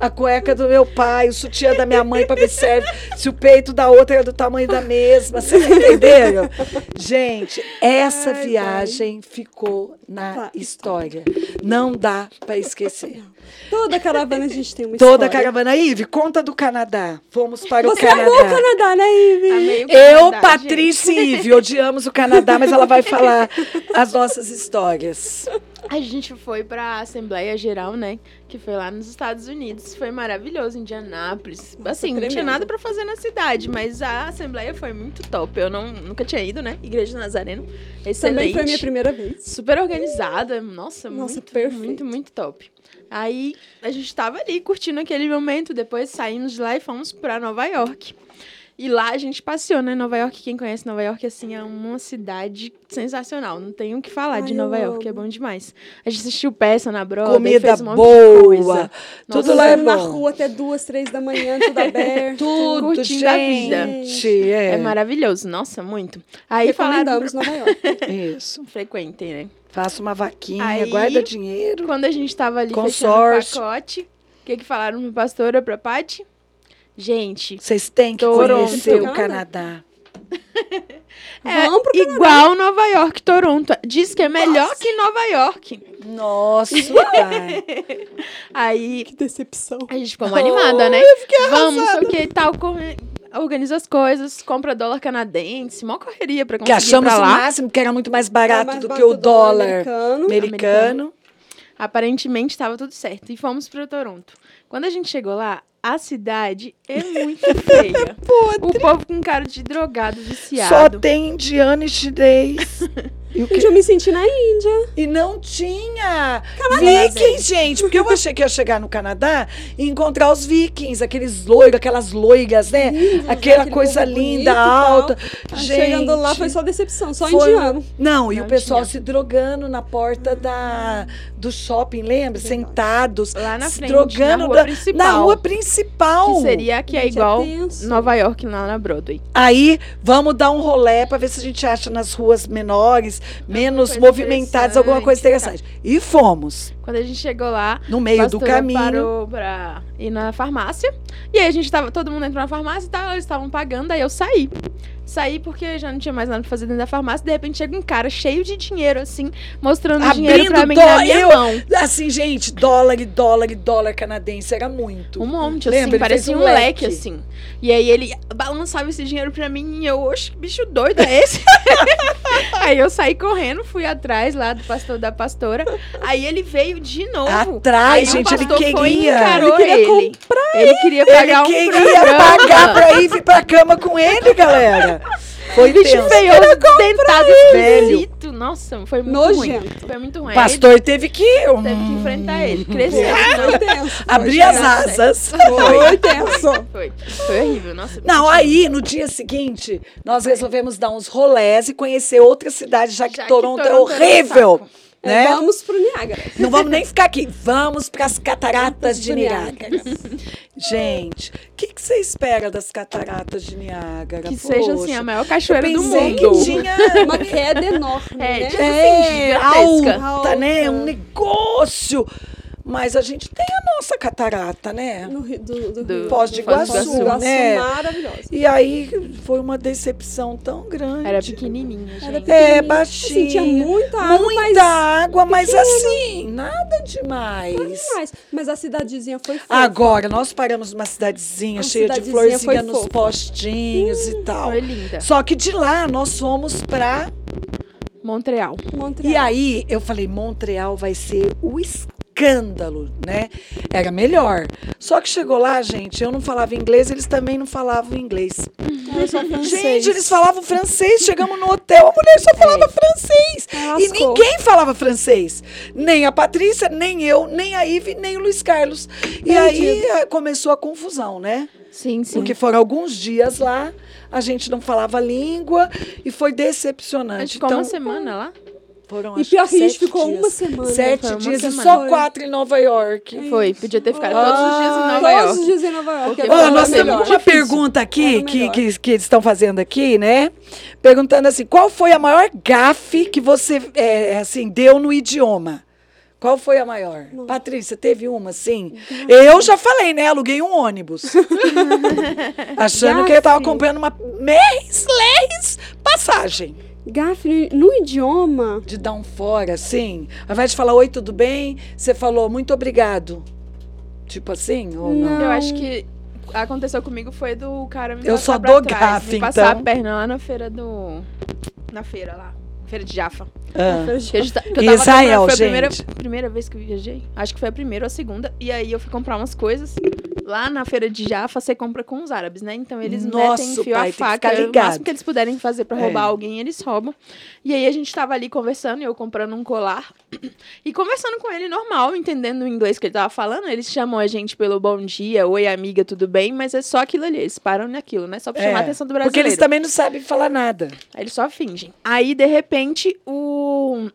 a cueca do meu pai, o sutiã da minha mãe pra ver se serve, se o peito da outra era do tamanho da mesma. Vocês [laughs] entenderam? Gente, essa Ai, viagem ficou na Tá. história. Não dá pra esquecer. Toda caravana a gente tem uma Toda a história. caravana. Ive, conta do Canadá. Fomos para Você o Canadá. amou o Canadá, né, o Eu, Canadá, Patrícia e Ive, odiamos o Canadá, mas ela vai falar [laughs] as nossas histórias. gente. A gente foi pra Assembleia Geral, né? Que foi lá nos Estados Unidos. Foi maravilhoso, Indianápolis. assim, não tinha nada pra fazer na cidade, mas a Assembleia foi muito top. Eu não, nunca tinha ido, né? Igreja do Nazareno. Excelente. Também foi a minha primeira vez. Super organizada. Nossa, Nossa, muito, perfeito. muito, muito top. Aí a gente tava ali curtindo aquele momento. Depois saímos de lá e fomos pra Nova York. E lá a gente passeou, né? Nova York, quem conhece Nova York, assim, é uma cidade sensacional. Não tem o que falar Ai, de Nova York, é bom demais. A gente assistiu peça na Broadway, Comida fez um monte de boa. coisa. Tudo Nossa, lá é Andando na bom. rua até duas, três da manhã, tudo [laughs] aberto. Tudo, Curtindo a vida. gente. É, É maravilhoso, nossa, muito. Aí falaram... Recomendamos Nova York. Isso. Frequentem, né? Faça uma vaquinha, Aí- guarda dinheiro. Quando a gente tava ali Consórcio. fechando o pacote, o que que falaram pra pastora, pra Paty? Gente, Vocês têm que Toronto. conhecer o Canadá. [laughs] É Vamos pro Canadá. igual Nova York, Toronto. Diz que é melhor que Nova York. Nossa, [laughs] pai. Aí Que decepção. a gente ficou uma animada, né? Vamos, o que tal. Organiza as coisas, compra dólar canadense, mó correria pra Que conseguir ir achamos o lá. máximo, que era muito mais barato mais do que o dólar americano. americano. Aparentemente estava tudo certo. E fomos para Toronto. Quando a gente chegou lá, a cidade é muito feia. [laughs] o povo com cara de drogado, Só viciado. tem indiano e chinês. [laughs] E, o Gente, quê? eu me senti na Índia. e não tinha vikings, gente. Porque eu achei que ia chegar no Canadá e encontrar os vikings, aqueles loiros, aquelas loiras, né? Aquela aquele coisa povo bonito linda, alta. Ah, Gente, Chegando lá foi só decepção, só foi- indiano. Não, e Não o pessoal tinha. se drogando na porta da, do shopping, lembra? Sentados. Lá na se frente, drogando na rua da- principal. Na rua principal. Que seria que é é igual tenso. Nova York lá na Broadway. Aí, vamos dar um rolé para ver se a gente acha nas ruas menores, menos coisa movimentadas, alguma coisa interessante, interessante. E fomos, Quando a gente chegou lá, no meio do caminho. parou pra ir na farmácia. E aí a gente tava, todo mundo entrou na farmácia e tal, eles estavam pagando, aí eu saí. Saí porque já não tinha mais nada pra fazer dentro da farmácia. De repente chega um cara cheio de dinheiro, assim, mostrando dinheiro pra mim dó- na minha eu- mão. Assim, gente, dólar dólar dólar canadense era muito. Um monte, Lembra? assim, Ele parecia um um leque. leque. assim. E aí ele balançava esse dinheiro pra mim e eu, oxe, que bicho doido é esse? [laughs] aí eu saí correndo, fui atrás lá do pastor da pastora. Aí ele veio de novo. Atrás, gente, ele pastor foi e queria. Ele queria ele. Ele queria pagar Ele um queria programa. pagar pra ir vir pra cama com ele, galera. Foi Bicho tenso. feio, dentado, Velho. Nossa, foi muito Nojento. ruim. Foi muito ruim. O pastor teve que hum, teve que enfrentar ele. Cresceu. Foi tenso. abrir as asas. Foi tenso. Foi. Foi horrível. Nossa. Não, aí no dia seguinte, nós resolvemos dar uns rolés e conhecer outra cidade, já que, Já que Toronto, é Toronto um horrível. É, Né? Vamos pro Niágara. Não vamos [laughs] nem ficar aqui. Vamos para as cataratas de Niágara. Gente, o que, que você espera das cataratas de Niágara? Que seja assim, Poxa, a maior eu cachoeira do pensei mundo. que tinha Uma queda enorme, É, né? tipo é, assim, gigantesca. alta, né? Alta. Um negócio. Mas a gente tem a nossa catarata, né? No Rio do, do, Do-. Foz de Foz do Iguaçu, Iguaçu, né? maravilhosa. E aí foi uma decepção tão grande. Era pequenininha, gente. Era É, pequenininha. baixinha. Assim, tinha muita água, Muita mas... água, mas assim, nada demais. Demais. Mas a cidadezinha foi fofa. Agora, nós paramos numa cidadezinha A cheia de cidadezinha florzinha foi nos fofa. postinhos e tal. Foi linda. Só que de lá nós fomos pra. Montreal. Montreal. E aí eu falei: Montreal vai ser o escândalo, né? Era melhor. Só que chegou lá, gente, eu não falava inglês, eles também não falavam inglês. Francês. Gente, eles falavam francês. Chegamos no hotel, a mulher só falava francês. Ah, E lascou. ninguém falava francês. Nem a Patrícia, nem eu, nem a Ive, nem o Luiz Carlos. E aí eh, começou a confusão, né? Sim, sim. Porque foram alguns dias lá, a gente não falava a língua e foi a decepcionante. gente ficou então, uma semana lá. Foram E pior que a gente ficou dias. uma semana. Sete uma dias e semana. só Foi. quatro em Nova York. Foi. Podia ter ficado Ah, todos os dias em Nova Todos York. os dias em Nova York. Porque Era Ó, Era nós temos uma difícil. pergunta aqui que, que, que eles estão fazendo aqui, né? Perguntando assim, qual foi a maior gafe que você é, assim deu no idioma? Qual foi a maior? Patrícia, teve uma, sim? Eu já falei, né? Aluguei um ônibus. [laughs] Achando que eu tava Gafe. comprando uma Merris Lerris passagem. Gafe no idioma. De dar um fora, assim. Ao invés de falar, oi, tudo bem? Você falou, muito obrigado. Tipo assim, ou não? Não. Eu acho que aconteceu comigo foi do cara me Eu passar só pra dou trás, gafe, me passar então. a perna lá na feira do... Na feira lá. Feira de Jaffa. Ah. Que a gente tá- que eu Israel, foi a gente. primeira, primeira vez que eu viajei. Acho que foi a primeira ou a segunda. E aí eu fui comprar umas coisas. Lá na feira de Jaffa, você compra com os árabes, né? Então eles Nossa, metem fio pai, a faca. ficar O máximo que eles puderem fazer pra roubar É. alguém, eles roubam. E aí a gente tava ali conversando, e eu comprando um colar. [clears throat] E conversando com ele normal, entendendo o inglês que ele tava falando. Eles chamam a gente pelo bom dia, oi amiga, tudo bem? Mas é só aquilo ali, eles param naquilo, né? Só pra chamar a É, atenção do Porque brasileiro. eles também não sabem falar nada. Aí eles só fingem. Aí, de repente, o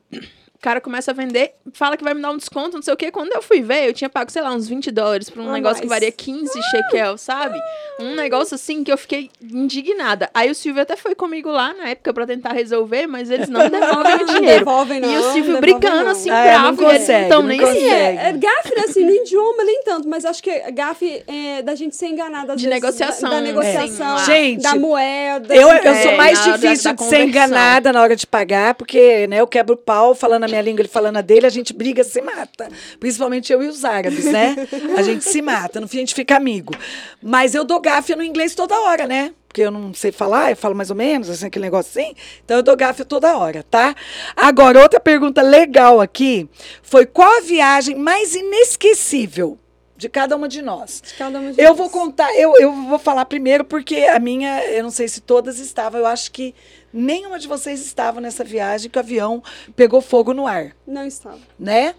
cara começa a vender, fala que vai me dar um desconto, não sei o quê. Quando eu fui ver, eu tinha pago, sei lá, uns 20 dólares por um Ah, negócio que varia 15 shekel, sabe? Um negócio assim que eu fiquei indignada. Aí o Silvio até foi comigo lá na época pra tentar resolver, mas eles não [laughs] devolvem o dinheiro. devolvem, não. e o Silvio brigando não. assim, Ah, é, não bravo, e eles consegue, não nem consegue. aí. É, é gafe, assim, no idioma nem tanto, mas acho que é gafe é da gente ser enganada. De vezes, negociação, Da, da negociação. sim, lá. Gente, da moeda. Eu, eu É, sou mais hora da- difícil da de ser enganada na hora de pagar, porque né, eu quebro o pau falando a minha língua, ele falando a dele, a gente briga, se mata. Principalmente eu e os árabes, né? A gente se mata, no fim a gente fica amigo. Mas eu dou gafe no inglês toda hora, né? Porque eu não sei falar, eu falo mais ou menos, assim, aquele negócio assim. Então eu dou gafe toda hora, tá? Agora, outra pergunta legal aqui foi qual a viagem mais inesquecível de cada uma de nós? Cada uma de Eu nós. vou contar, eu, eu vou falar primeiro, porque a minha, eu não sei se todas estavam, eu acho que nenhuma de vocês estava nessa viagem que o avião pegou fogo no ar, Não estava. né?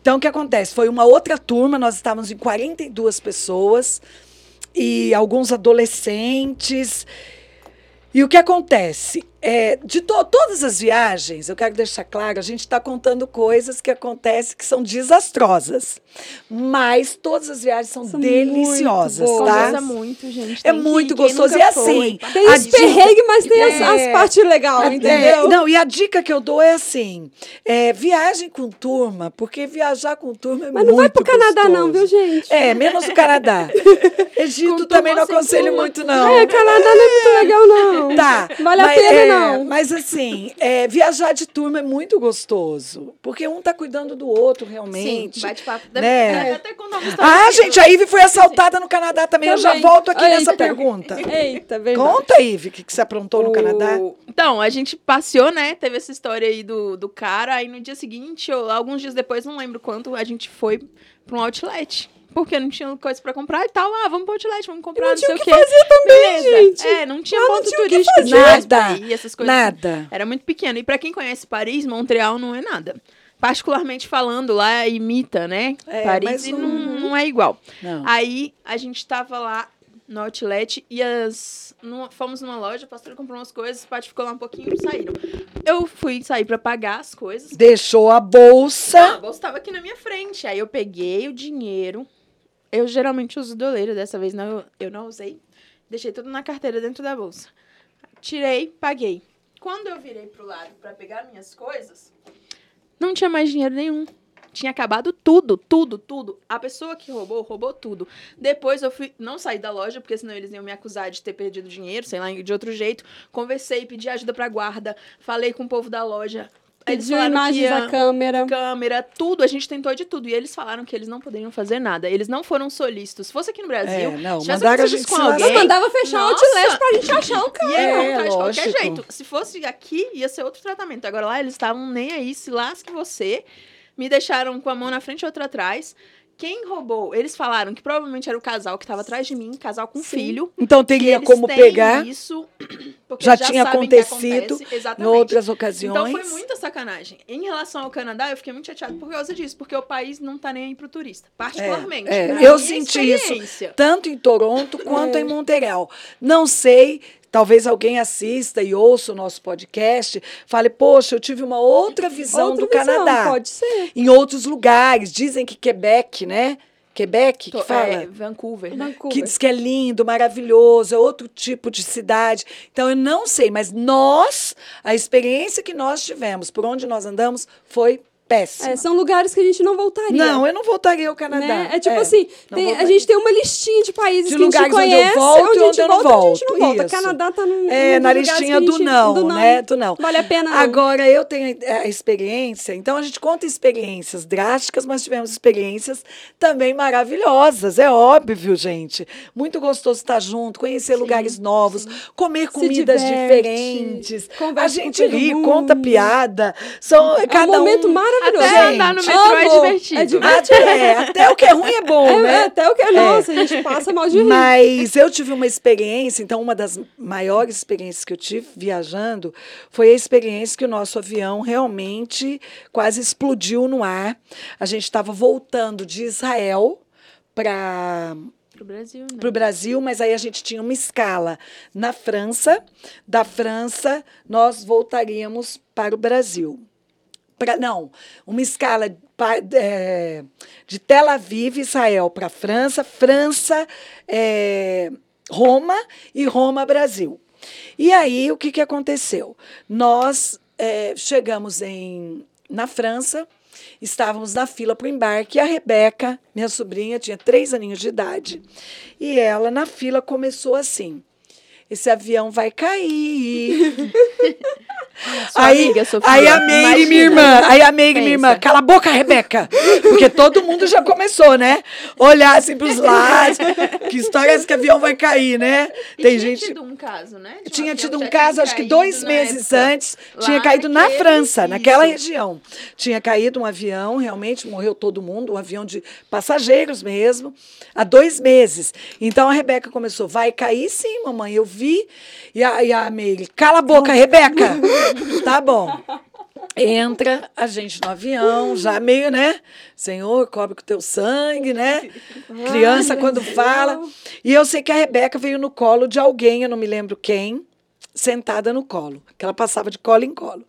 Então, o que acontece? Foi uma outra turma, nós estávamos em 42 pessoas e alguns adolescentes. E o que acontece? É, de to- todas as viagens, eu quero deixar claro, a gente está contando coisas que acontecem que são desastrosas. Mas todas as viagens são, São deliciosas, muito tá? Conversa muito, gente. É Tem que muito gostoso. E assim. Tem os perrengues, mas tem as, É. as partes legais, É, entendeu? não, e a dica que eu dou é assim: é, viagem com turma, porque viajar com turma é mas muito não vai pro Canadá, não, viu, gostoso. gente? É, menos o Canadá. [laughs] Egito Com também não aconselho muito, não. É, Canadá não é muito legal, não. Tá. Vale a mas, pena, é, não. Mas assim, é, viajar de turma é muito gostoso. Porque um tá cuidando do outro, realmente. Sim, bate-papo. né? Deve- Até uma história Ah, gente, a Ivy foi assaltada no Canadá também. Eu já Também. volto aqui Eita. nessa [laughs] pergunta. Eita, verdade. Conta, Ivy, o que, que você aprontou no O- Canadá. Então, a gente passeou, né? Teve essa história aí do, do cara. Aí no dia seguinte, ou alguns dias depois, não lembro quanto, a gente foi pra um outlet. Porque não tinha coisa pra comprar e tal. Ah, vamos pro outlet, vamos comprar, não não, tinha sei o que quê. fazer também, Beleza. gente. É, não tinha Lá não ponto tinha o que turístico fazer. Nada. essas coisas. Nada. Era muito pequeno. E pra quem conhece Paris, Montreal não é nada. Particularmente falando, lá imita, né? É, Paris e não- não, não é igual. Não. Aí a gente tava lá no outlet e as. numa- fomos numa loja, a pastora comprou umas coisas, o Paty ficou lá um pouquinho e saíram. Eu fui sair pra pagar as coisas. Deixou a Ah, a bolsa. bolsa tava aqui na minha frente. Aí eu peguei o dinheiro. Eu geralmente uso doleiro, dessa vez não, eu não usei. Deixei tudo na carteira dentro da bolsa. Tirei, paguei. Quando eu virei pro lado pra pegar minhas coisas, não tinha mais dinheiro nenhum. Tinha acabado tudo, tudo, tudo. A pessoa que roubou, roubou tudo. Depois eu fui, não saí da loja, porque senão eles iam me acusar de ter perdido dinheiro, sei lá, de outro jeito. Conversei, pedi ajuda pra guarda, falei com o povo da loja. Eles Pediu que imagens da câmera. câmera, tudo, a gente tentou de tudo. E eles falaram que eles não poderiam fazer nada. Eles não foram solícitos. Se fosse aqui no Brasil, É, não, tivesse mandaram a gente com se alguém, lascar. Mandava fechar o outlet pra gente achar o cara. ia É, encontrar de qualquer lógico. jeito. Se fosse aqui, ia ser outro tratamento. Agora lá, eles estavam nem aí, se lasque você. Me deixaram com a mão na frente e outra atrás. Quem roubou? Eles falaram que provavelmente era o casal que estava atrás de mim, casal com Sim. filho. Então teria como pegar. Isso, Já já tinha acontecido. Em outras ocasiões. Então foi muita sacanagem. Em relação ao Canadá, eu fiquei muito chateada por causa disso, porque o país não tá nem aí pro turista, particularmente. é, Na eu senti isso. tanto em Toronto [laughs] quanto em Montreal. Não sei, talvez alguém assista e ouça o nosso podcast, fale, poxa, eu tive uma outra visão Outra do visão, Canadá. Pode ser. Em outros lugares, dizem que Quebec, né? Quebec, que Tô- fala? é, Vancouver, né? Vancouver. que diz que é lindo, maravilhoso, é outro tipo de cidade. Então eu não sei, mas nós, a experiência que nós tivemos, por onde nós andamos, foi péssima. É, são lugares que a gente não voltaria. não, eu não voltaria ao Canadá. né? É tipo assim, não tem- a gente tem uma listinha de países De que a gente lugares onde eu conhece, volto e onde a onde gente eu não volta, onde a gente não volto. volta. Isso. Canadá tá num, É, na listinha a do gente- não, do né? Do não. Vale a pena não. Agora, eu tenho a a experiência, então a gente conta experiências drásticas, mas tivemos experiências também maravilhosas, é óbvio, gente. Muito gostoso estar junto, conhecer lugares novos, comer comidas diverte, diferentes. A gente ri, mundo. conta piada. São, é um cada momento um... maravilhoso. Até Gente, andar no metrô é amo. divertido. É divertido. Até, até o que é ruim é bom, É, né? até o que é nossa, a gente passa mal de rir. Mas eu tive uma experiência, então uma das maiores experiências que eu tive viajando foi a experiência que o nosso avião realmente quase explodiu no ar. A gente estava voltando de Israel para Brasil, né? para o Brasil, mas aí a gente tinha uma escala na França. Da França, nós voltaríamos para o Brasil. Pra, não, uma escala é, de Tel Aviv, Israel, para França, França, é, Roma e Roma, Brasil. E aí, o que, que aconteceu? Nós é, chegamos em, na França, estávamos na fila para o embarque, e a Rebeca, minha sobrinha, tinha três aninhos de idade, e ela, na fila, começou assim, esse avião vai cair. [laughs] Sua aí, amiga, Sofia, aí a Meire, minha irmã, aí a Meire, minha irmã, cala a boca, Rebeca. Porque todo mundo já começou, né? Olhar assim para os lados. Que história é essa que o avião vai cair, né? E Tem tinha gente. tido um caso, né? De um Tinha tido um caso, acho que dois meses época. antes, Lá tinha caído na França, naquela isso. região. Tinha caído um avião, realmente morreu todo mundo, um avião de passageiros mesmo, há dois meses. Então a Rebeca começou, vai cair sim, mamãe, eu vi. E a, e a Meire, cala a boca, Rebeca. [laughs] tá bom. Entra a gente no avião, já meio, né? Senhor, cobre com o teu sangue, né? Criança quando fala. E eu sei que a Rebeca veio no colo de alguém, eu não me lembro quem, sentada no colo, que ela passava de colo em colo.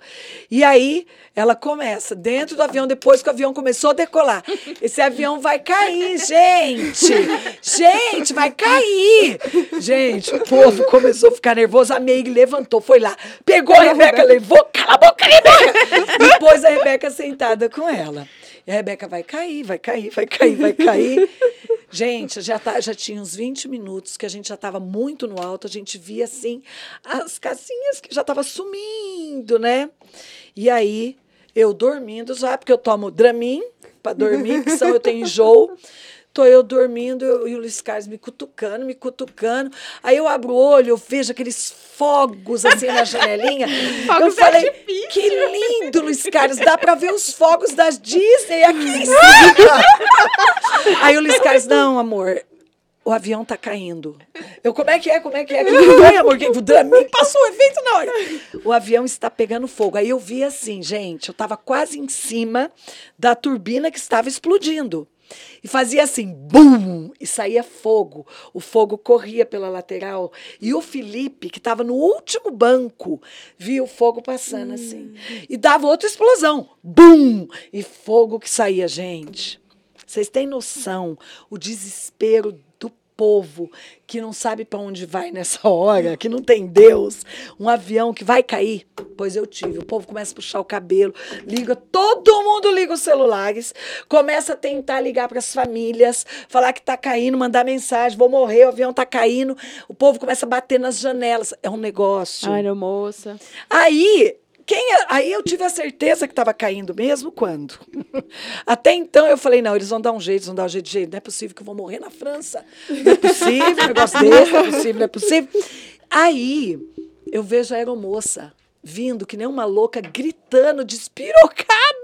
E aí ela começa, dentro do avião, depois que o avião começou a decolar. Esse avião vai cair, [laughs] gente! Gente, vai cair! Gente, o povo começou a ficar nervoso, a Meire levantou, foi lá, pegou a Rebeca, levou, cala a boca, Rebeca! Depois a Rebeca sentada com ela. E a Rebeca vai cair, vai cair, vai cair, vai cair. Gente, já, tá, já tinha uns 20 minutos que a gente já estava muito no alto, a gente via assim as casinhas que já estavam sumindo, né? E aí, eu dormindo já, porque eu tomo Dramin para dormir, que são eu tenho enjoo. Tô eu dormindo eu- e o Luiz Carlos me cutucando, me cutucando. Aí eu abro o olho, eu vejo aqueles fogos assim na janelinha. [laughs] eu de falei, artifício. que lindo, Luiz Carlos, dá pra ver os fogos das Disney aqui em cima. [laughs] Aí o Luiz Carlos, não, amor, o avião tá caindo. Eu, como é que é? Como é que é? Que foi, amor? Que, [laughs] Dramin passou o efeito na hora. O avião está pegando fogo. Aí eu vi assim, gente, eu tava quase em cima da turbina que estava explodindo. E fazia assim, bum! E saía fogo. O fogo corria pela lateral. E o Felipe, que estava no último banco, via o fogo passando assim. E dava outra explosão. Bum! E fogo que saía, gente. Vocês têm noção o desespero povo que não sabe para onde vai nessa [laughs] hora, que não tem Deus, um avião que vai cair? Pois eu tive. O povo começa a puxar o cabelo, liga, todo mundo liga os celulares, começa a tentar ligar para as famílias, falar que está caindo, mandar mensagem, vou morrer, o avião está caindo. O povo começa a bater nas janelas. É um negócio. A aeromoça. Aí, quem, é- aí eu tive a certeza que estava caindo mesmo quando? [laughs] Até então eu falei, não, eles vão dar um jeito, eles vão dar um jeito, jeito. Não é possível que eu vou morrer na França. Não é possível, negócio desse, não é possível, não é possível. Aí eu vejo a aeromoça vindo que nem uma louca, gritando, despirocada,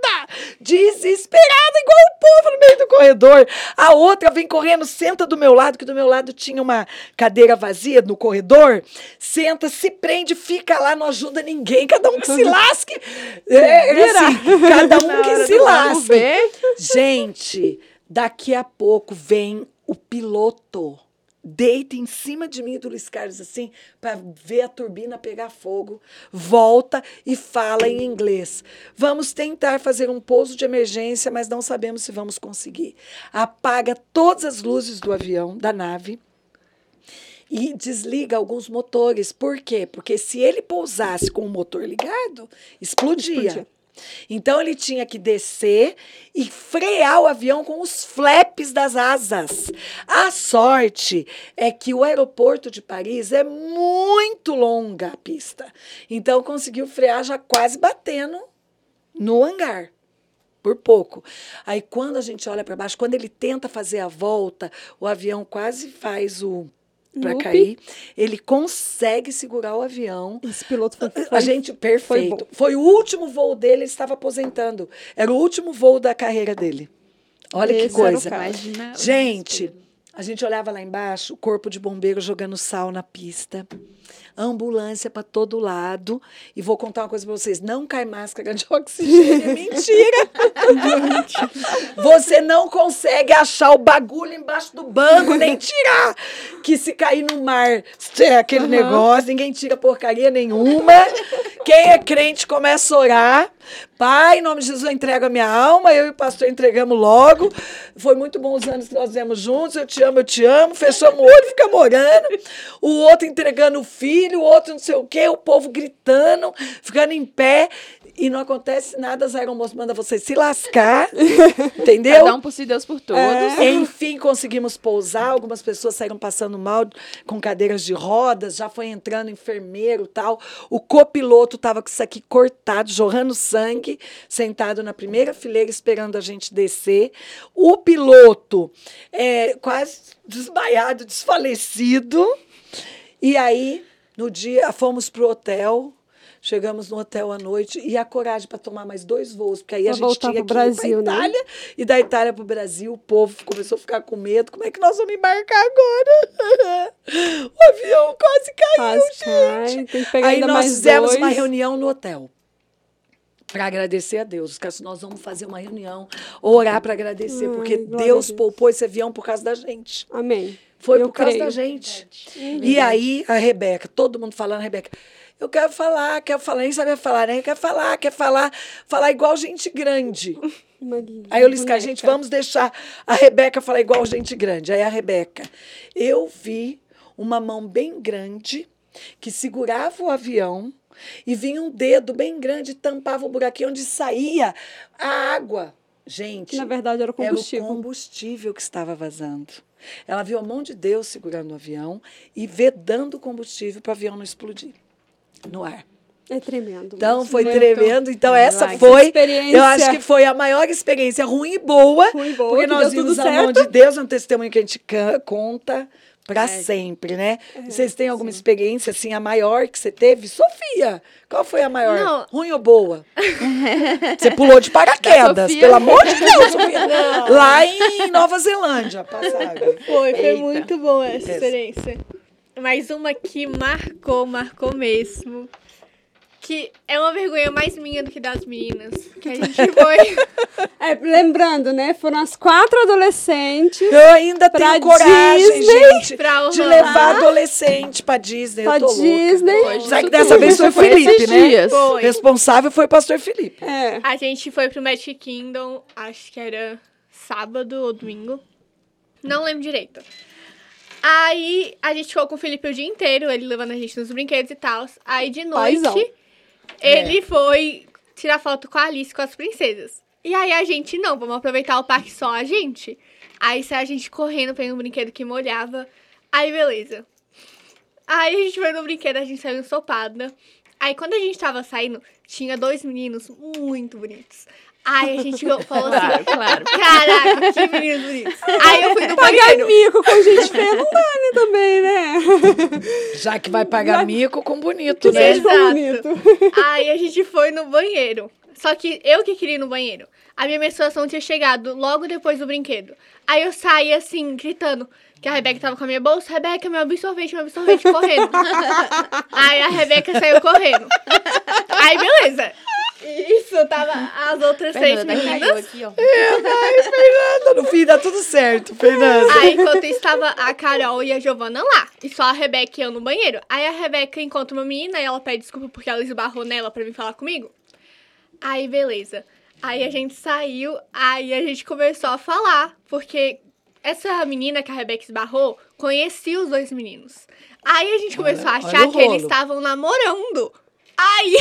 desesperada, igual o povo no meio do corredor. A outra vem correndo, senta do meu lado, que do meu lado tinha uma cadeira vazia no corredor. Senta, se prende, fica lá, não ajuda ninguém, cada um que se lasque. É, é assim, cada [laughs] um que se lasque. Gente, daqui a pouco vem o piloto. Deita em cima de mim do Luiz Carlos assim, para ver a turbina pegar fogo. Volta e fala em inglês. Vamos tentar fazer um pouso de emergência, mas não sabemos se vamos conseguir. Apaga todas as luzes do avião, da nave e desliga alguns motores. Por quê? Porque se ele pousasse com o motor ligado, explodia. Explodia. Então ele tinha que descer e frear o avião com os flaps das asas. A sorte é que o aeroporto de Paris é muito longa a pista. Então conseguiu frear já quase batendo no hangar por pouco. Aí quando a gente olha para baixo, quando ele tenta fazer a volta, o avião quase faz o para cair, ele consegue segurar o avião. Esse piloto foi, A foi- gente, perfeito. bom. Foi, o último voo dele, ele estava aposentando. Era o último voo da carreira dele. Olha que Esse o coisa. Imagina. Gente, a gente olhava lá embaixo, o corpo de bombeiro jogando sal na pista, ambulância para todo lado. E vou contar uma coisa para vocês: não cai máscara de [laughs] oxigênio. Mentira! [laughs] Você não consegue achar o bagulho embaixo do banco, nem tirar. Que se cair no mar, é aquele negócio, ninguém tira porcaria nenhuma. Quem é crente começa a orar. Pai, em nome de Jesus, eu entrego a minha alma. Eu e o pastor entregamos logo. Foi muito bom os anos que nós vivemos juntos. Eu te amo, eu te amo. Fechamos o olho, ficamos orando. O outro entregando o filho, o outro não sei o quê, o povo gritando, ficando em pé. E não acontece nada, as aeromoças mandam você se lascar. [laughs] Entendeu? Cada um por si, Deus por todos. Enfim, conseguimos pousar. Algumas pessoas saíram passando mal com cadeiras de rodas, já foi entrando enfermeiro tal. O copiloto estava com isso aqui cortado, jorrando sangue, sentado na primeira fileira esperando a gente descer. O piloto é, quase desmaiado, desfalecido. E aí, no dia, fomos pro hotel. Chegamos no hotel à noite e a coragem para tomar mais dois voos, porque aí a Pra gente voltar tinha que ir Brasil, para né? Itália e da Itália para o Brasil. O povo começou a ficar com medo. Como é que nós vamos embarcar agora? [laughs] O avião quase caiu, Quase gente. aí nós fizemos dois. uma reunião no hotel. Para agradecer a Deus. Os caras, Nós vamos fazer uma reunião, orar para agradecer, Ai, porque Deus poupou esse avião por causa da gente. Amém. Foi Eu por causa creio. da gente. E aí, a Rebeca, todo mundo falando, Rebeca, eu quero falar, quero falar, nem sabia falar, né? Quer falar, quer falar, falar igual gente grande. [laughs] Uma Aí eu disse, boneca. gente, vamos deixar a Rebeca falar igual gente grande. Aí a Rebeca, eu vi uma mão bem grande que segurava o avião e vinha um dedo bem grande e tampava o buraquinho onde saía a água. Gente, Que na verdade era o combustível. era o combustível que estava vazando. Ela viu a mão de Deus segurando o avião e vedando o combustível para o avião não explodir no ar. É tremendo. Então foi Muito. tremendo. Então essa foi, eu acho que foi a maior experiência ruim e boa, Ruim e boa, porque que nós vimos tudo a mão certo. de Deus, é um testemunho que a gente conta para É. sempre, né? Vocês têm alguma experiência assim a maior que você teve? Sofia, qual foi a maior? Não. Ruim ou boa? [laughs] você pulou de paraquedas, Sofia? pelo amor de Deus, Sofia. [laughs] Lá em Nova Zelândia, passaram. Foi, foi Eita. muito boa essa Essa. experiência. Mas uma que marcou, marcou mesmo. Que é uma vergonha mais minha do que das meninas. Que a gente [laughs] foi. É, lembrando, né? Foram as quatro adolescentes Eu ainda Pra tenho coragem, Disney. gente, Pra de levar adolescente pra Disney. pra eu tô louca. Disney. Hoje Será que dessa vez foi o Felipe, né? dias. Foi. Responsável foi o pastor Felipe. É. A gente foi pro Magic Kingdom, acho que era sábado ou domingo. Não lembro direito. Aí a gente ficou com o Felipe o dia inteiro, ele levando a gente nos brinquedos e tal. Aí de noite, Paizão. Ele foi tirar foto com a Alice com as princesas. E aí a gente, não, vamos aproveitar o parque só a gente. Aí saiu a gente correndo pra ir no brinquedo que molhava. Aí beleza. Aí a gente foi no brinquedo, a gente saiu ensopada. Aí quando a gente tava saindo, tinha dois meninos muito bonitos. Aí a gente falou Claro, assim, claro. caraca, que meninos bonitos. Aí eu fui no Pagar banheiro. mico com gente feia não dá, né, também, né? Já que vai pagar mico com bonito, né? Exato. bonito. Aí a gente foi no banheiro. Só que eu que queria ir no banheiro. A minha menstruação tinha chegado logo depois do brinquedo. Aí eu saí assim, gritando. Que a Rebeca tava com a minha bolsa. Rebeca, meu absorvente, meu absorvente, correndo. [laughs] Aí a Rebeca saiu correndo. Aí, beleza. Isso, tava as outras três Fernanda caiu meninas. aqui, ó. Ai, Fernanda, no fim dá tudo certo, Fernanda. Aí, enquanto estava a Carol e a Giovana lá. E só a Rebeca e eu no banheiro. Aí a Rebeca encontra uma menina e ela pede desculpa porque ela esbarrou nela pra vir falar comigo. Aí, beleza. Aí a gente saiu, aí a gente começou a falar, porque essa menina que a Rebeca esbarrou conhecia os dois meninos. Aí a gente começou a olha achar o que eles estavam namorando. Aí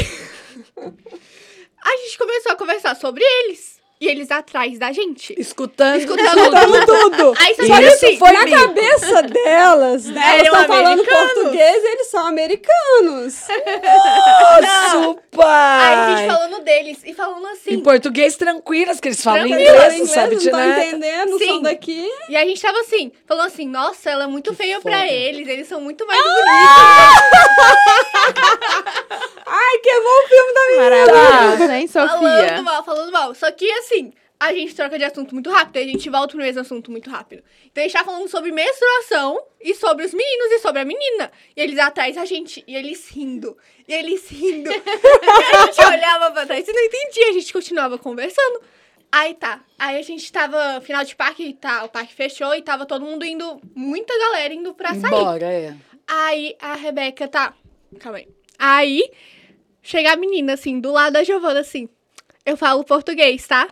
[laughs] a gente começou a conversar sobre eles. E eles atrás da gente. Escutando, Escutando Escutando tudo. Aí você Isso assim, foi Na cabeça delas, né? Elas Eram estão falando português eles são americanos. [laughs] Nossa, pai. Aí a gente falando deles e falando assim. Em português, tranquilas, que eles falam Tranquilas, inglês, não Inglês, sabe de não nada. entendendo, Sim. são daqui. E a gente tava assim, falando assim, nossa, ela é muito feia foda. pra eles, eles são muito mais bonitos. [laughs] Ai, queimou o filme da minha. Maravilhoso, hein, Falando Sofia? mal, falando mal. Só que assim, a gente troca de assunto muito rápido, a gente volta pro mesmo assunto muito rápido. Então a gente tá falando sobre menstruação e sobre os meninos e sobre a menina. E eles atrás da gente, e eles rindo, e eles rindo. [laughs] e a gente olhava pra trás e não entendia, a gente continuava conversando. Aí tá, aí a gente tava, final de parque, tá, o parque fechou e tava todo mundo indo, muita galera indo pra sair. Embora, é. Aí a Rebeca tá. Calma aí. Aí chega a menina, assim, do lado da Giovana, assim. Eu falo português, tá?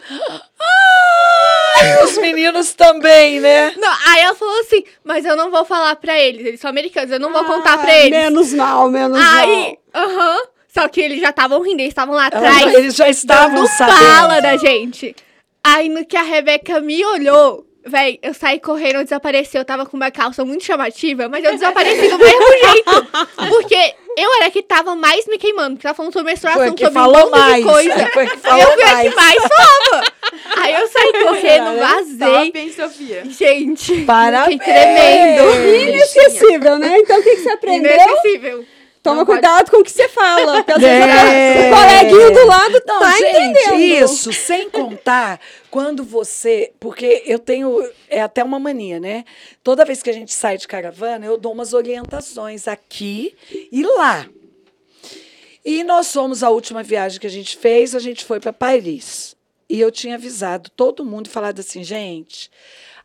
Os meninos também, né? Não, aí ela falou assim, mas eu não vou falar pra eles, eles são americanos, eu não vou contar pra Ah, eles. Menos mal, menos Aí, mal. aham. Só que eles já estavam rindo, eles estavam lá Ela- atrás. eles já estavam sabendo. fala da gente. Aí no que a Rebeca me olhou, véi, eu saí correndo, eu desapareci. Eu tava com uma calça muito chamativa, mas eu desapareci do mesmo jeito. [laughs] Porque eu era a que tava mais me queimando, porque tava falando sobre menstruação, Foi a que sobre falou um monte mais. de coisa. [laughs] Foi a que eu falou fui a mais. que mais falava. Aí eu saí correndo, vazei. Top, hein, Sofia? Gente, Parabéns. fiquei tremendo. Inesquecível, né? Então o que, que você aprendeu? Inesquecível. Toma Não pode- cuidado com o que você fala. Porque às vezes É. o coleguinha do lado Não, tá gente, entendendo. isso, sem contar quando você. Porque eu tenho. É até uma mania, né? Toda vez que a gente sai de caravana, eu dou umas orientações aqui e lá. E nós fomos a última viagem que a gente fez, a gente foi para Paris. E eu tinha avisado todo mundo e falado assim, gente.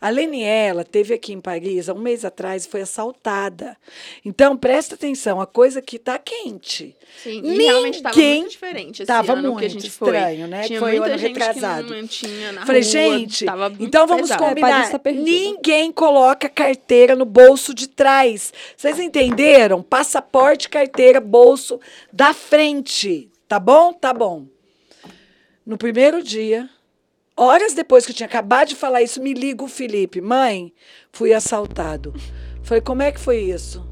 A Leniela teve aqui em Paris há um mês atrás e foi assaltada. Então, presta atenção, a coisa que está quente. Sim, e realmente tava Ninguém muito diferente esse tava ano que a muito gente estranho, foi. né? Tinha Foi o muita ano gente retrasado. que não tinha na Falei, rua, gente, tava muito então vamos pesado. É, combinar. Tá perdida. Ninguém coloca carteira no bolso de trás. Vocês entenderam? Passaporte, carteira, bolso da frente. Tá bom? Tá bom. No primeiro dia, horas depois que eu tinha acabado de falar isso, me liga o Felipe. Mãe, fui assaltado. Falei, como é que foi isso?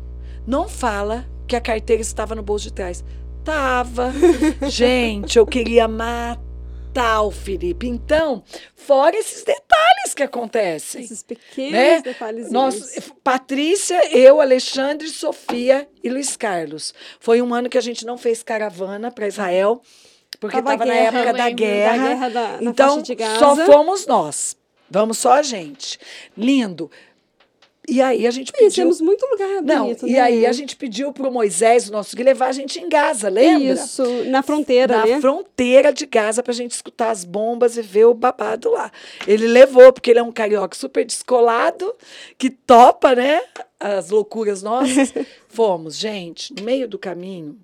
Não fala que a carteira estava no bolso de trás. Tava. [laughs] Gente, eu queria matar o Felipe. Então, fora esses detalhes que acontecem. Esses pequenos Né? detalhes. Nós, Patrícia, eu, Alexandre, Sofia e Luiz Carlos. Foi um ano que a gente não fez caravana para Israel, porque Tava estava na época da guerra. da guerra da- então, só fomos nós. Vamos só a gente. Lindo. E aí a gente pediu. Conhecemos muito lugar Não, bonito, e né? aí a gente pediu pro Moisés, o nosso guia, levar a gente em Gaza, lembra? Isso, na fronteira, na né? fronteira de Gaza pra gente escutar as bombas e ver o babado lá. Ele levou, porque ele é um carioca super descolado, que topa, né? As loucuras nossas. [laughs] Fomos, gente, no meio do caminho,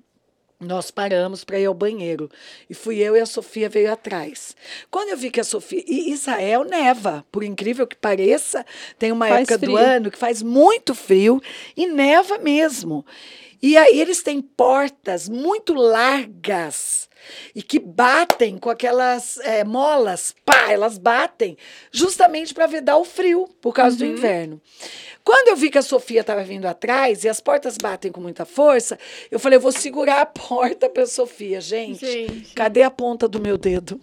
nós paramos para ir ao banheiro. E fui eu e a Sofia veio atrás. Quando eu vi que a Sofia. E Israel neva, por incrível que pareça, tem uma Faz época frio. do ano que faz muito frio e neva mesmo. E aí eles têm portas muito largas e que batem com aquelas eh, molas, pá, elas batem justamente para vedar o frio por causa do inverno. Quando eu vi que a Sofia estava vindo atrás e as portas batem com muita força, eu falei, eu vou segurar a porta para Sofia, gente. Gente. Cadê a ponta do meu dedo?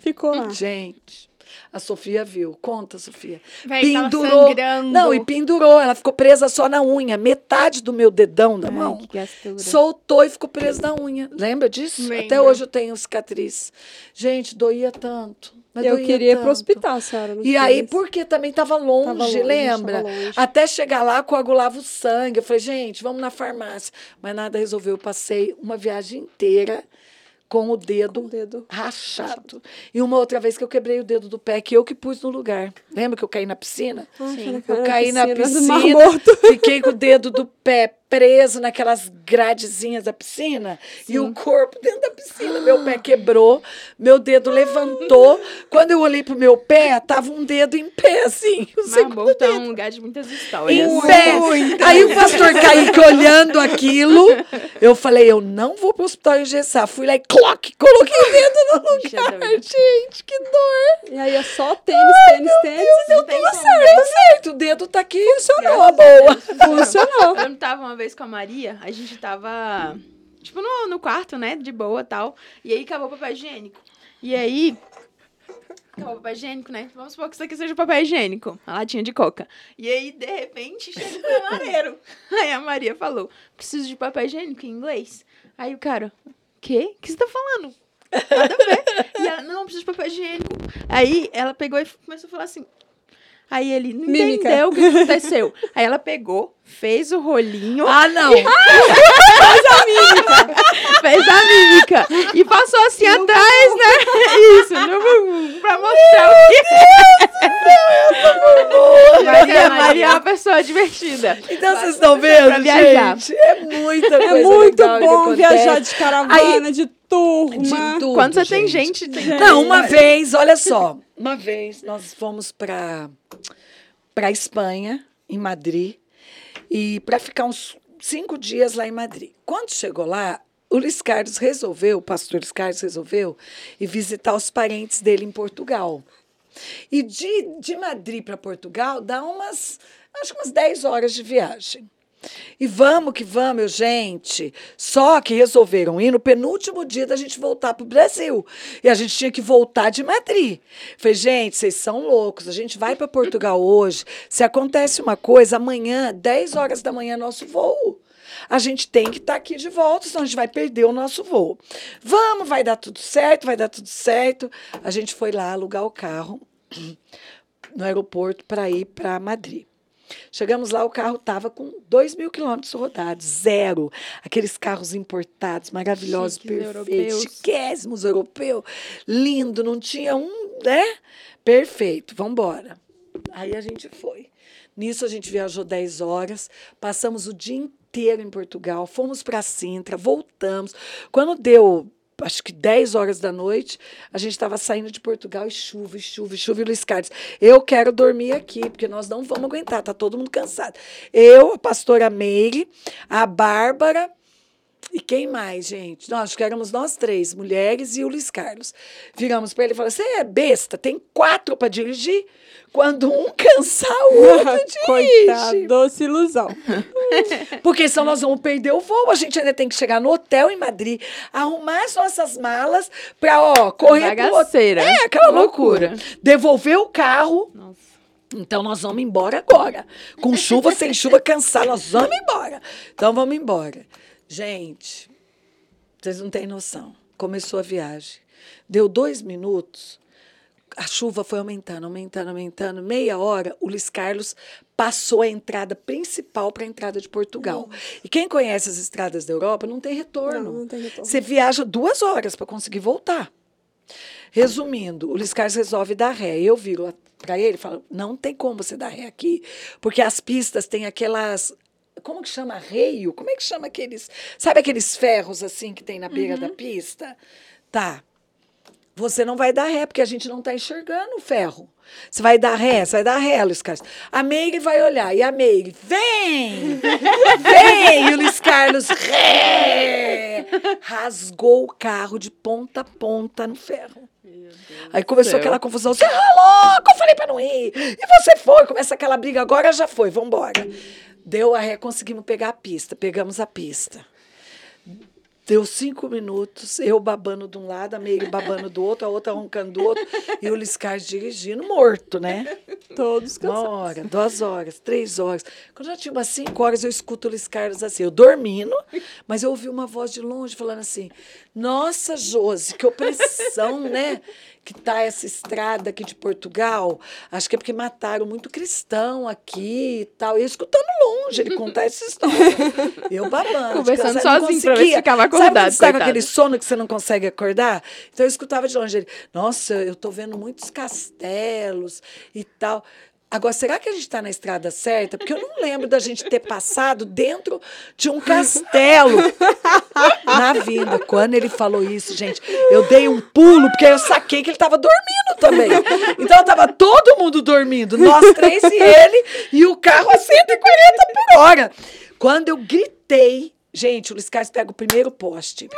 Ficou lá. Gente, a Sofia viu. Conta, Sofia. Véi, sangrando. Não, e pendurou. Ela ficou presa só na unha. Metade do meu dedão da mão. que gastura. Soltou e ficou preso na unha. Lembra disso? Até Lembro. hoje eu tenho cicatriz. Gente, doía tanto. Eu doía queria ir pro tanto. hospital, senhora. não E aí, quis. porque também estava longe, longe, lembra? longe. Até chegar lá, coagulava o sangue. Eu falei, gente, vamos na farmácia. Mas nada resolveu. Eu passei uma viagem inteira com o dedo, Com o dedo rachado. E uma outra vez que eu quebrei o dedo do pé, que eu que pus no lugar. Lembra que eu caí na piscina? Sim. Eu caí na piscina, Morto. fiquei com o dedo do pé preso naquelas gradezinhas da piscina e o corpo dentro da piscina. Meu pé [gasps] quebrou, meu dedo levantou. Quando eu olhei pro meu pé, tava um dedo em pé, assim. O segundo Marmota é dedo. um lugar de muitas histórias. Em pé. Aí o pastor Kaique olhando aquilo, eu falei, eu não vou pro hospital engessar. Fui lá e coloquei o dedo no lugar. Gente, que dor. E aí é só tênis, tênis, tênis. Não tem Tudo como, certo, certo. O dedo tá aqui, funcionou, a boa. Funcionou. Eu que tava uma vez com a Maria, a gente tava, tipo, no, no quarto, né, de boa tal. E aí acabou o papel higiênico. E aí. Acabou o papel higiênico, né? Vamos supor que isso aqui seja papel higiênico. A latinha de coca. E aí, de repente, chega o camareiro. [laughs] Aí a Maria falou: preciso de papel higiênico em inglês. Aí o cara, quê? O que você tá falando? Nada a ver. E ela, não, preciso de papel higiênico. Aí ela pegou e começou a falar assim. Aí ele não Mímica. entendeu o que aconteceu. Aí ela pegou, fez o rolinho, Ah, não. [laughs] fez a mímica e passou assim atrás, né? Isso, no bumbum, pra mostrar o que. Maria, Maria é uma pessoa divertida. Então vocês estão vendo, Pra viajar. gente? É muita É coisa muito legal que bom viajar de caravana, de turma. De tudo, Quando você tem gente. gente, tem. Não, uma vez, olha só. Uma vez nós fomos para para Espanha, em Madrid, e para ficar uns cinco dias lá em Madrid. Quando chegou lá, o Luiz Carlos resolveu, o pastor Luiz Carlos resolveu ir visitar os parentes dele em Portugal. E de, de Madrid para Portugal dá umas, acho umas 10 horas de viagem. E vamos que vamos, meu gente. Só que resolveram ir no penúltimo dia da gente voltar para o Brasil. E a gente tinha que voltar de Madrid. Falei, gente, vocês são loucos. A gente vai para Portugal hoje. Se acontece uma coisa, amanhã, 10 horas da manhã, nosso voo. A gente tem que estar aqui de volta, senão a gente vai perder o nosso voo. Vamos, vai dar tudo certo, vai dar tudo certo. A gente foi lá alugar o carro no aeroporto para ir para Madrid. Chegamos lá, o carro estava com 2 mil quilômetros rodados, zero. Aqueles carros importados, maravilhosos, Chiques, perfeitos, europeus. chiquésimos, europeu, lindo, não tinha um, né? Perfeito, vamos embora. Aí a gente foi. Nisso a gente viajou 10 horas, passamos o dia inteiro em Portugal, fomos para Sintra, voltamos. Quando deu acho que 10 horas da noite, a gente estava saindo de Portugal e chuva, e chuva, e chuva, e Luiz Carlos, eu quero dormir aqui, porque nós não vamos aguentar, tá todo mundo cansado. Eu, a pastora Meire, a Bárbara, E quem mais, gente? Nós, acho que éramos nós três, mulheres e o Luiz Carlos. Viramos para ele e falamos: Você é besta, tem quatro para dirigir. Quando um cansar, o outro [laughs] dirige. Coitado, doce ilusão. [laughs] Porque senão nós vamos perder o voo. A gente ainda tem que chegar no hotel em Madrid, arrumar as nossas malas para, ó, correr pro outro. Bagaceira. É, aquela loucura. Loucura. Devolver o carro. Nossa. Então nós vamos embora agora. Com chuva, sem chuva, cansado, nós vamos embora. Então vamos embora. Gente, vocês não têm noção. Começou a viagem. Deu dois minutos, a chuva foi aumentando, aumentando, aumentando. Meia hora, o Luiz Carlos passou a entrada principal para a entrada de Portugal. E quem conhece as estradas da Europa não tem retorno. Não, não tem retorno. Você viaja duas horas para conseguir voltar. Resumindo, o Luiz Carlos resolve dar ré. Eu viro para ele e falo: não tem como você dar ré aqui, porque as pistas têm aquelas. Como que chama? Reio? Como é que chama aqueles. Sabe aqueles ferros assim que tem na beira da pista? Tá. Você não vai dar ré, porque a gente não está enxergando o ferro. Você vai dar ré, você vai dar ré, Luiz Carlos. A Meire vai olhar, e a Meire, vem! Vem! E o Luiz Carlos, ré! Rasgou o carro de ponta a ponta no ferro. Aí começou céu. aquela confusão. Você é louco, eu falei pra não ir. E você foi, começa aquela briga, agora já foi, vambora. Deu a ré, conseguimos pegar a pista, pegamos a pista. Deu cinco minutos, eu babando de um lado, a Meire babando do outro, a outra roncando do outro, e o Luiz Carlos dirigindo, morto, né? Todos Uma cansados. hora, duas horas, três horas. Quando já tinha umas cinco horas, eu escuto o Luiz Carlos assim, eu dormindo, mas eu ouvi uma voz de longe falando assim: Nossa, Josi, que opressão, né? Que tá essa estrada aqui de Portugal. Acho que é porque mataram muito cristão aqui e tal. E eu escutando longe ele contar essa história. Eu babando. Conversando sozinho pra ver se ficava Sabe acordado, quando você tá com aquele sono que você não consegue acordar? Então eu escutava de longe ele, nossa, eu tô vendo muitos castelos e tal. Agora, será que a gente está na estrada certa? Porque eu não lembro da gente ter passado dentro de um castelo na vinda. Quando ele falou isso, gente, eu dei um pulo, porque eu saquei que ele estava dormindo também. Então, estava todo mundo dormindo, nós três e ele, e o carro a 140 por hora. Quando eu gritei, gente, o Luiz Carlos pega o primeiro poste.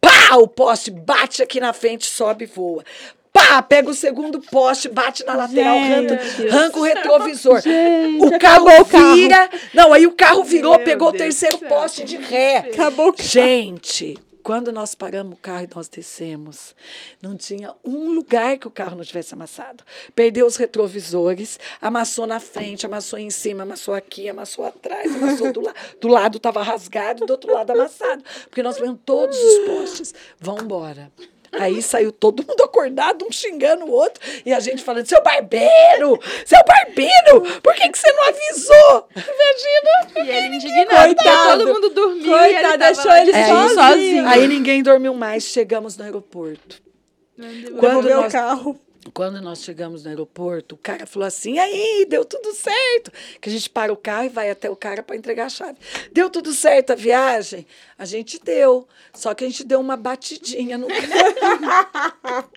Pá! O poste bate aqui na frente, sobe e voa. Pá! Pega o segundo poste, bate na lateral, Gente. arranca, o retrovisor. Gente, o carro acabou o carro. vira. Não, aí o carro virou, Meu pegou o Deus terceiro do céu. poste de ré. Acabou o carro. Gente, quando nós paramos o carro e nós descemos, não tinha um lugar que o carro não tivesse amassado. Perdeu os retrovisores, amassou na frente, amassou em cima, amassou aqui, amassou atrás, amassou do lado. Do lado estava rasgado, do outro lado amassado. Porque nós vemos todos os postes. Vão embora. Aí saiu todo mundo acordado, um xingando o outro, e a gente falando: seu barbeiro! Seu barbeiro! Por que, que você não avisou? Imagina! E ele indignado, Coitado. todo mundo dormiu Coitado, e ele deixou ele dirigindo sozinho. Aí ninguém dormiu mais, chegamos no aeroporto. Quando Devolveu nós, o carro. Quando nós chegamos no aeroporto, o cara falou assim: aí, deu tudo certo. Que a gente para o carro e vai até o cara para entregar a chave. Deu tudo certo a viagem? A gente deu. Só que a gente deu uma batidinha no carro. [laughs]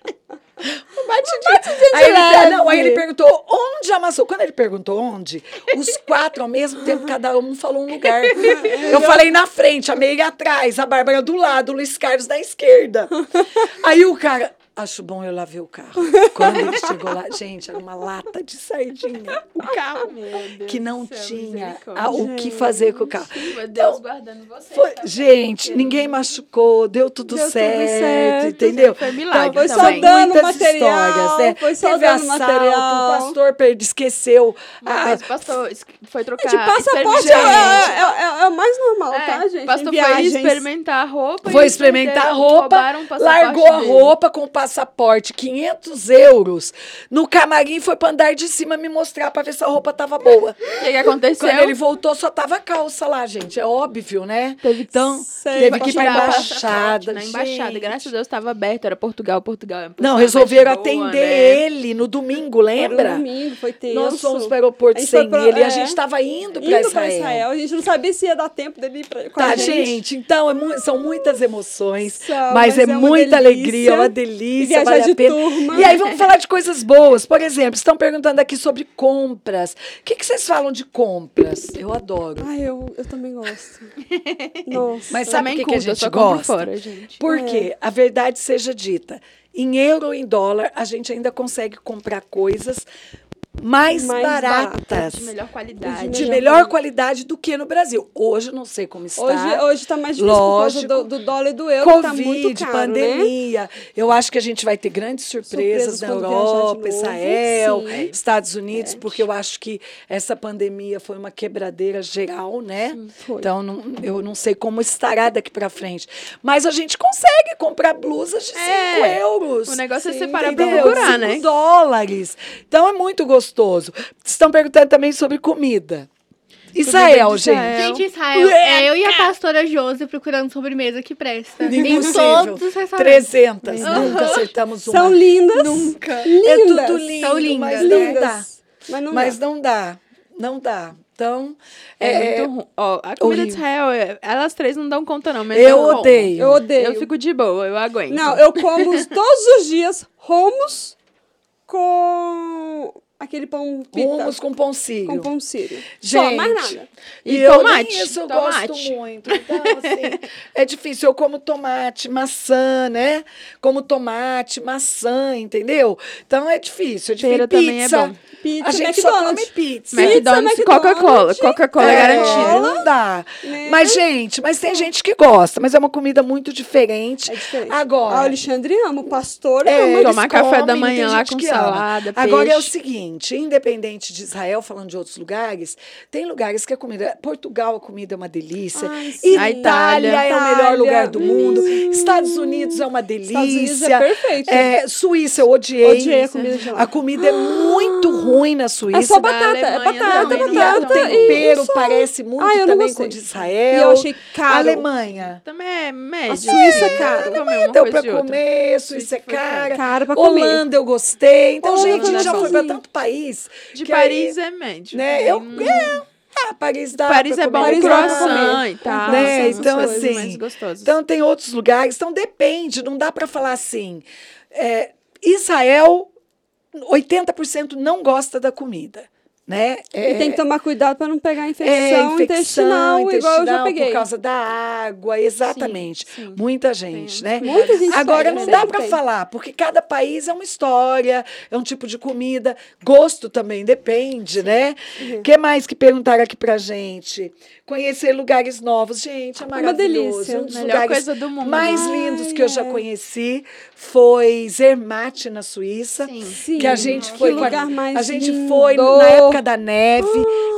uma batidinha. aí, ele, não, aí ele perguntou onde amassou. Quando ele perguntou onde, os quatro ao mesmo tempo, cada um falou um lugar. Eu [laughs] falei na frente, a Meire atrás, a Bárbara do lado, o Luiz Carlos da esquerda. Aí o cara. Acho bom eu lá ver o carro. [laughs] Quando ele chegou lá, gente, era uma lata de sardinha. O carro que não céu, tinha a- o que fazer com o carro. Meu Então, Deus guardando você. foi- gente, ninguém machucou, deu tudo, Deu tudo certo, certo. entendeu? Foi milagre Então, Foi só também. dando muitas material, histórias, né? foi só Teve dando assalto, material. o pastor perde, esqueceu. Uma a- pastor foi trocar. De passaporte é, é, é- é o mais normal, É, tá, gente? O pastor foi experimentar a roupa. Foi experimentar a roupa, largou a roupa com o passaporte, 500 euros. No camarim foi para andar de cima me mostrar para ver se a roupa tava boa. O que, que aconteceu? Quando ele voltou, só tava a calça lá, gente. É óbvio, né? Teve então, Sei, teve pra que ir pra embaixada. passaporte Na embaixada, gente. graças a Deus estava aberto, era Portugal, Portugal. é Não, resolveram boa, atender né? ele no domingo, Era lembra? um domingo, foi tenso. Nós fomos para o aeroporto A gente sem pra- ele e a é. gente estava indo para Indo pra Israel. Israel. A gente não sabia se ia dar tempo dele ir pra, com Tá, a gente. então é mu- são muitas emoções, São, mas, mas é, é muita delícia. alegria, é uma delícia. Delícia, viajar vale a de pena. turma. E aí vamos falar de coisas boas. Por exemplo, estão perguntando aqui sobre compras. O que, que vocês falam de compras? Eu adoro. Ai, eu, eu também gosto. [laughs] Nossa. Mas sabe o que, que a gente gosta? fora, gente. Porque a verdade seja dita, em euro ou em dólar, a gente ainda consegue comprar coisas mais, Mais baratas. De melhor qualidade. de melhor qualidade do que no Brasil. Hoje eu não sei como está. Hoje, hoje tá mais difícil Lógico. por causa do, do dólar e do euro, que tá muito Covid, caro, né? pandemia. Eu acho que a gente vai ter grandes surpresas, Surpresas na Europa, novo. Israel, Sim. Estados Unidos, porque eu acho que essa pandemia foi uma quebradeira geral, né? foi. Então não- eu não sei como estará daqui para frente. Mas a gente consegue comprar blusas de 5 É. euros. O negócio é Sim, separar pra Entendeu? procurar, né? dólares. Então é muito gostoso. Estão perguntando também sobre comida. Israel, de gente. Israel. Gente, Israel, é eu e a pastora Josi procurando sobremesa que presta. Em Impossível. todos os restaurantes. 300. Nunca acertamos uma. São lindas. Nunca. É Lindas. tudo lindo, São lindas. mas não lindas. dá. Mas não Mas dá. não dá. Não dá. Então, É, é, muito ruim. Ó, a comida horrível. de Israel, é- elas três não dão conta, não. Mas eu odeio. Eu odeio. Eu fico de boa, eu aguento. Não, eu como [laughs] todos os dias romos com aquele pão pita. Hummus com pão sírio. com pão sírio. Gente, Só, mais nada. E, E eu tomate, nem isso eu tomate. gosto muito. Então, assim, [laughs] é difícil. Eu como tomate, maçã, né? Como tomate, maçã, entendeu? Então é difícil. É difícil. Pera também é pizza. bom. Pizza, a gente só McDonald's. come pizza. Pizza, McDonald's e McDonald's. Coca-Cola. Coca-Cola é, É, garantido. Não dá. Né? Mas, gente, mas tem gente que gosta. Mas é uma comida muito diferente. É diferente. Agora. A Alexandre ama, o pastor É, ama. Tomar café da comem, manhã tem lá com salada, Agora é o seguinte, independente de Israel, falando de outros lugares, tem lugares que a comida... Portugal, a comida é uma delícia. Ai, Itália, Itália. é o melhor Itália, lugar do mundo. hum. Estados Unidos é uma delícia. Estados Unidos é perfeito. É, Suíça, eu odiei. Odiei a comida de lá. A comida é muito ruim na Suíça. É só batata, é Alemanha batata, também, E a- o batata e tempero só. parece muito Ah, não também com o de Israel. E eu achei caro. A Alemanha. Também é médio. A Suíça é caro. Pra comer uma Deu pra comer, Suíça é caro. cara. Caro pra comer. Holanda eu gostei. Então, Holanda gente, a gente é já foi pra tanto país. De Paris aí, é médio. né, eu, também. é, ah, Paris dá Paris pra é bom Paris pra croissant e tal. Né, então, assim. Então tem outros lugares, então depende, não dá para falar assim. É, Israel, 80% não gosta da comida, né? É, E tem que tomar cuidado para não pegar é, infecção, intestinal, igual eu já intestinal, peguei. por causa da água, exatamente. Sim, sim. Muita gente, né? Muita gente Agora não né? dá para tem. falar, porque cada país é uma história, é um tipo de comida, gosto também depende, né? O Uhum. que mais que perguntaram aqui pra gente? Conhecer lugares novos, gente, é uma maravilhoso. delícia. Um dos Melhor lugares coisa do mundo. mais Ai, lindos que eu já é. conheci foi Zermatt na Suíça. Sim. Sim, Que a gente que foi a- lugar mais a gente lindo. foi na época da neve,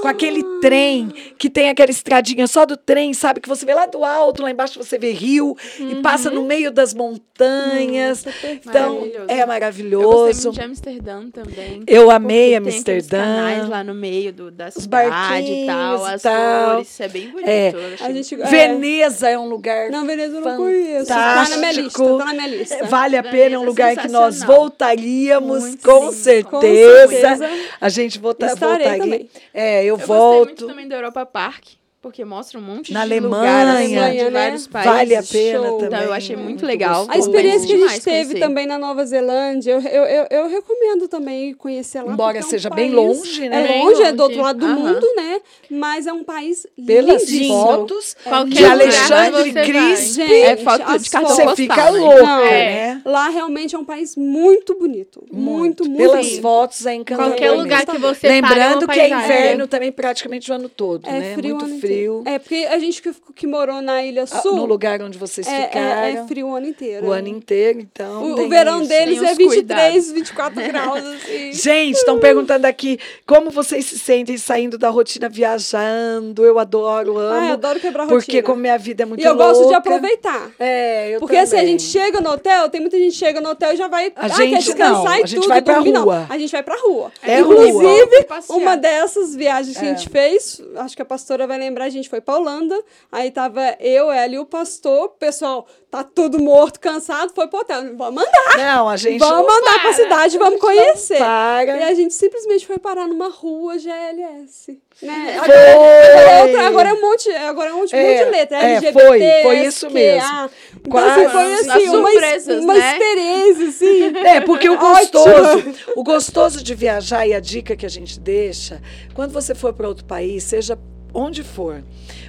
com aquele trem que tem aquela estradinha só do trem, sabe? Que você vê lá do alto, lá embaixo você vê rio e passa no meio das montanhas. Perfeito. então, Maravilhoso. é Eu gostei maravilhoso. muito de Amsterdã também. Eu amei Porque tem Amsterdã. canais lá no meio do, da Os cidade e barquinhos tal, as tal. flores. É bem bonito. É. A gente, é, Veneza é um lugar Não, Veneza eu não conheço. Tá na minha lista, tá na minha lista. É, Vale a pena, é um Veneza é lugar que nós voltaríamos, com, certeza. Com certeza. A gente volta, Voltaria. também. É, eu, Eu gostei volto. muito também do Europa Park, porque mostra um monte Na de Alemanha. lugares assim, Alemanha, de né? vários países. Vale a pena show. também. Então eu achei muito, muito legal. A experiência que a gente teve conhecer. também na Nova Zelândia, eu, eu, eu, eu recomendo também conhecer lá. Embora é um seja bem país- longe, né? É Bem longe, é longe. do outro lado do Aham. mundo, né? Mas é um país Pelas lindíssimo. fotos Qualquer de lugar Alexandre que Cris, Gente, É foto de cartão você fica né? louca, Não, né? Lá realmente é um país muito bonito. Muito, muito, Pelas bonito. fotos é encantador. Qualquer lugar que você Lembrando é que uma é inverno também praticamente o ano todo, É né? frio Muito ano frio. É, porque a gente que, que morou na Ilha Ah, Sul, No lugar onde vocês é, ficaram. é, é frio o ano inteiro. O ano inteiro, então. O, o verão isso. deles é os 23, cuidados. 24 [laughs] graus, assim. Gente, estão perguntando aqui como vocês se sentem saindo da rotina viajando. Eu adoro, amo. Ai, adoro quebrar Porque rotina. como minha vida é muito E eu gosto de louca- aproveitar. É, eu Porque assim, a também. gente chega no hotel, tem muita gente que chega no hotel e já vai. A ah, gente quer descansar não, e a gente tudo, vai pra dormir, não. rua. A gente vai pra rua. É Inclusive, rua. Uma dessas viagens que a É. gente fez, acho que a pastora vai lembrar a gente foi pra Holanda, aí tava eu, ela e o pastor, o pessoal tá tudo morto, cansado, foi pro hotel. Vamos mandar, Não, a gente. vamos mandar pra para. cidade, vamos conhecer. Para. E a gente simplesmente foi parar numa rua GLS. Né? Foi. Agora, outra- agora é um monte, agora é um monte, É, monte de letra. é, LGBT, foi, foi isso SQA. mesmo. Então, Quase. assim, foi assim, As uma, surpresas, uma né? experiência, assim. [laughs] É, porque o gostoso, o gostoso de viajar e a dica que a gente deixa, quando você for para outro país, seja onde for,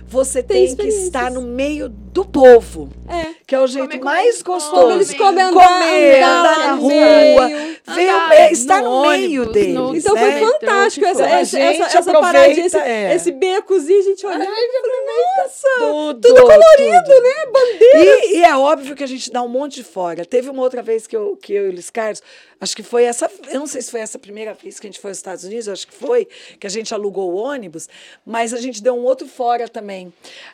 você Tem tem, que estar no meio do povo, É. que é o jeito Comer mais gostoso. Como eles comem, andar, Comer, andar andar na rua, meio. ver o Andar meio, estar no no meio ônibus, deles. no- Então né? foi Então, fantástico tipo, essa, a essa, gente essa, paradinha, esse, é. esse becozinho, a gente e falou, nossa, Tudo, tudo colorido, tudo. né? Bandeira. E, e é óbvio que a gente dá um monte de fora. Teve uma outra vez que eu, que eu e o Luiz Carlos, acho que foi essa, eu não sei se foi essa primeira vez que a gente foi aos Estados Unidos, acho que foi, que a gente alugou o ônibus, mas a gente deu um outro fora também.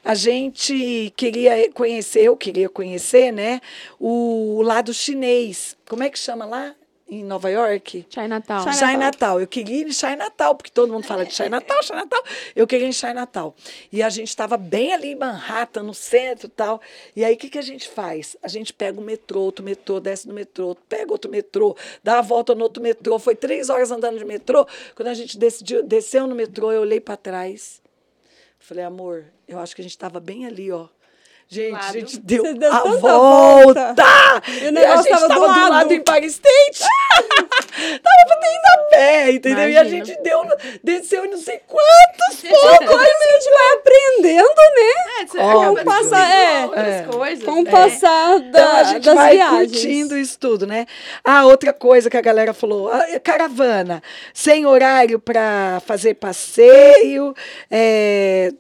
A gente queria conhecer, eu queria conhecer, né, o lado chinês. Como é que chama lá? Em Nova York? Chinatown. China- Chinatown. Eu queria ir em Chinatown, porque todo mundo fala de Chinatown, Chinatown. Eu queria ir em Chinatown. E a gente estava bem ali em Manhattan, no centro e tal. E aí, o que, que a gente faz? A gente pega o metrô, outro metrô, desce no metrô, pega outro metrô, dá a volta no outro metrô. Foi três horas andando de metrô. Quando a gente decidiu, desceu no metrô, eu olhei para trás. Falei, amor, eu acho que a gente estava bem ali, ó. Gente, a lado. gente deu a tanta volta. volta. E, o a negócio gente tava do tava do lado lado. do Empire State. [laughs] tava pra ter ido a pé, entendeu? E a Imagina. gente deu, desceu em não sei quantos [laughs] coisas que a gente vai aprendendo, né? É, você Óbvio. acaba Passar- é. outras É. coisas. Com o É. passar da, Então a gente das vai viagens. curtindo isso tudo, né? Ah, outra coisa que a galera falou: ah, caravana, sem horário para fazer passeio, é,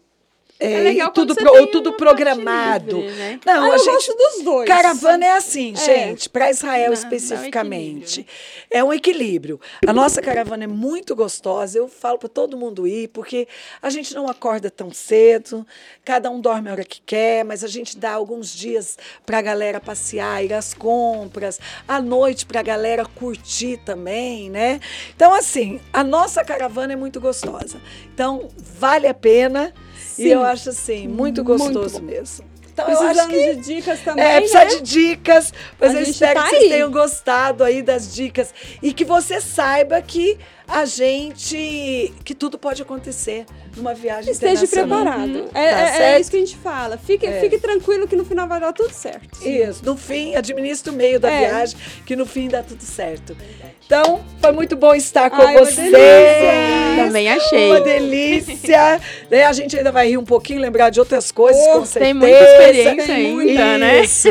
é, É legal tudo, pro- tem tudo programado. livre, né? Não, Ah, a eu gente gosto dos dois. Caravana é assim, É. gente, para Israel Não, dá um especificamente. É um equilíbrio. A nossa caravana é muito gostosa. Eu falo para todo mundo ir, porque a gente não acorda tão cedo, cada um dorme a hora que quer, mas a gente dá alguns dias para a galera passear, ir às compras, à noite para a galera curtir também, né? Então, assim, a nossa caravana é muito gostosa. Então, vale a pena. E Sim. eu acho assim, muito Muito gostoso bom. mesmo. Então, Precisando que de dicas também, é, precisa né? de dicas, mas A eu espero tá que vocês aí. tenham gostado aí das dicas e que você saiba que a gente, que tudo pode acontecer numa viagem Esteja preparado. Tá É, é- é certo? isso que a gente fala. Fique, É. fique tranquilo que no final vai dar tudo certo. Isso, no fim, administra o meio da É. viagem, que no fim dá tudo certo. Então, foi muito bom estar com Ai, vocês. Também achei. Uma delícia. né? A gente ainda vai rir um pouquinho, lembrar de outras coisas, Oh, com certeza. Tem muita experiência Tem ainda, muita, né? Isso,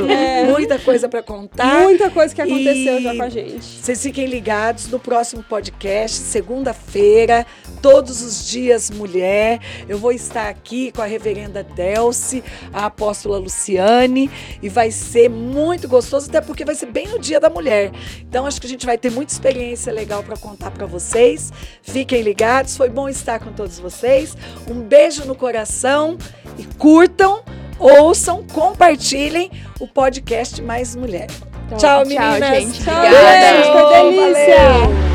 muita coisa para contar. Muita coisa que aconteceu E- já com a gente. Vocês fiquem ligados no próximo podcast, segunda-feira, todos os dias mulher. Eu vou estar aqui com a reverenda Delce, a apóstola Luciane, e vai ser muito gostoso, até porque vai ser bem no dia da mulher. Então acho que a gente vai ter muita experiência legal para contar para vocês. Fiquem ligados, foi bom estar com todos vocês. Um beijo no coração e curtam, ouçam, compartilhem o podcast Mais Mulher. Tchau, Tchau, meninas. gente. Tchau, Obrigada. Foi delícia. Valeu.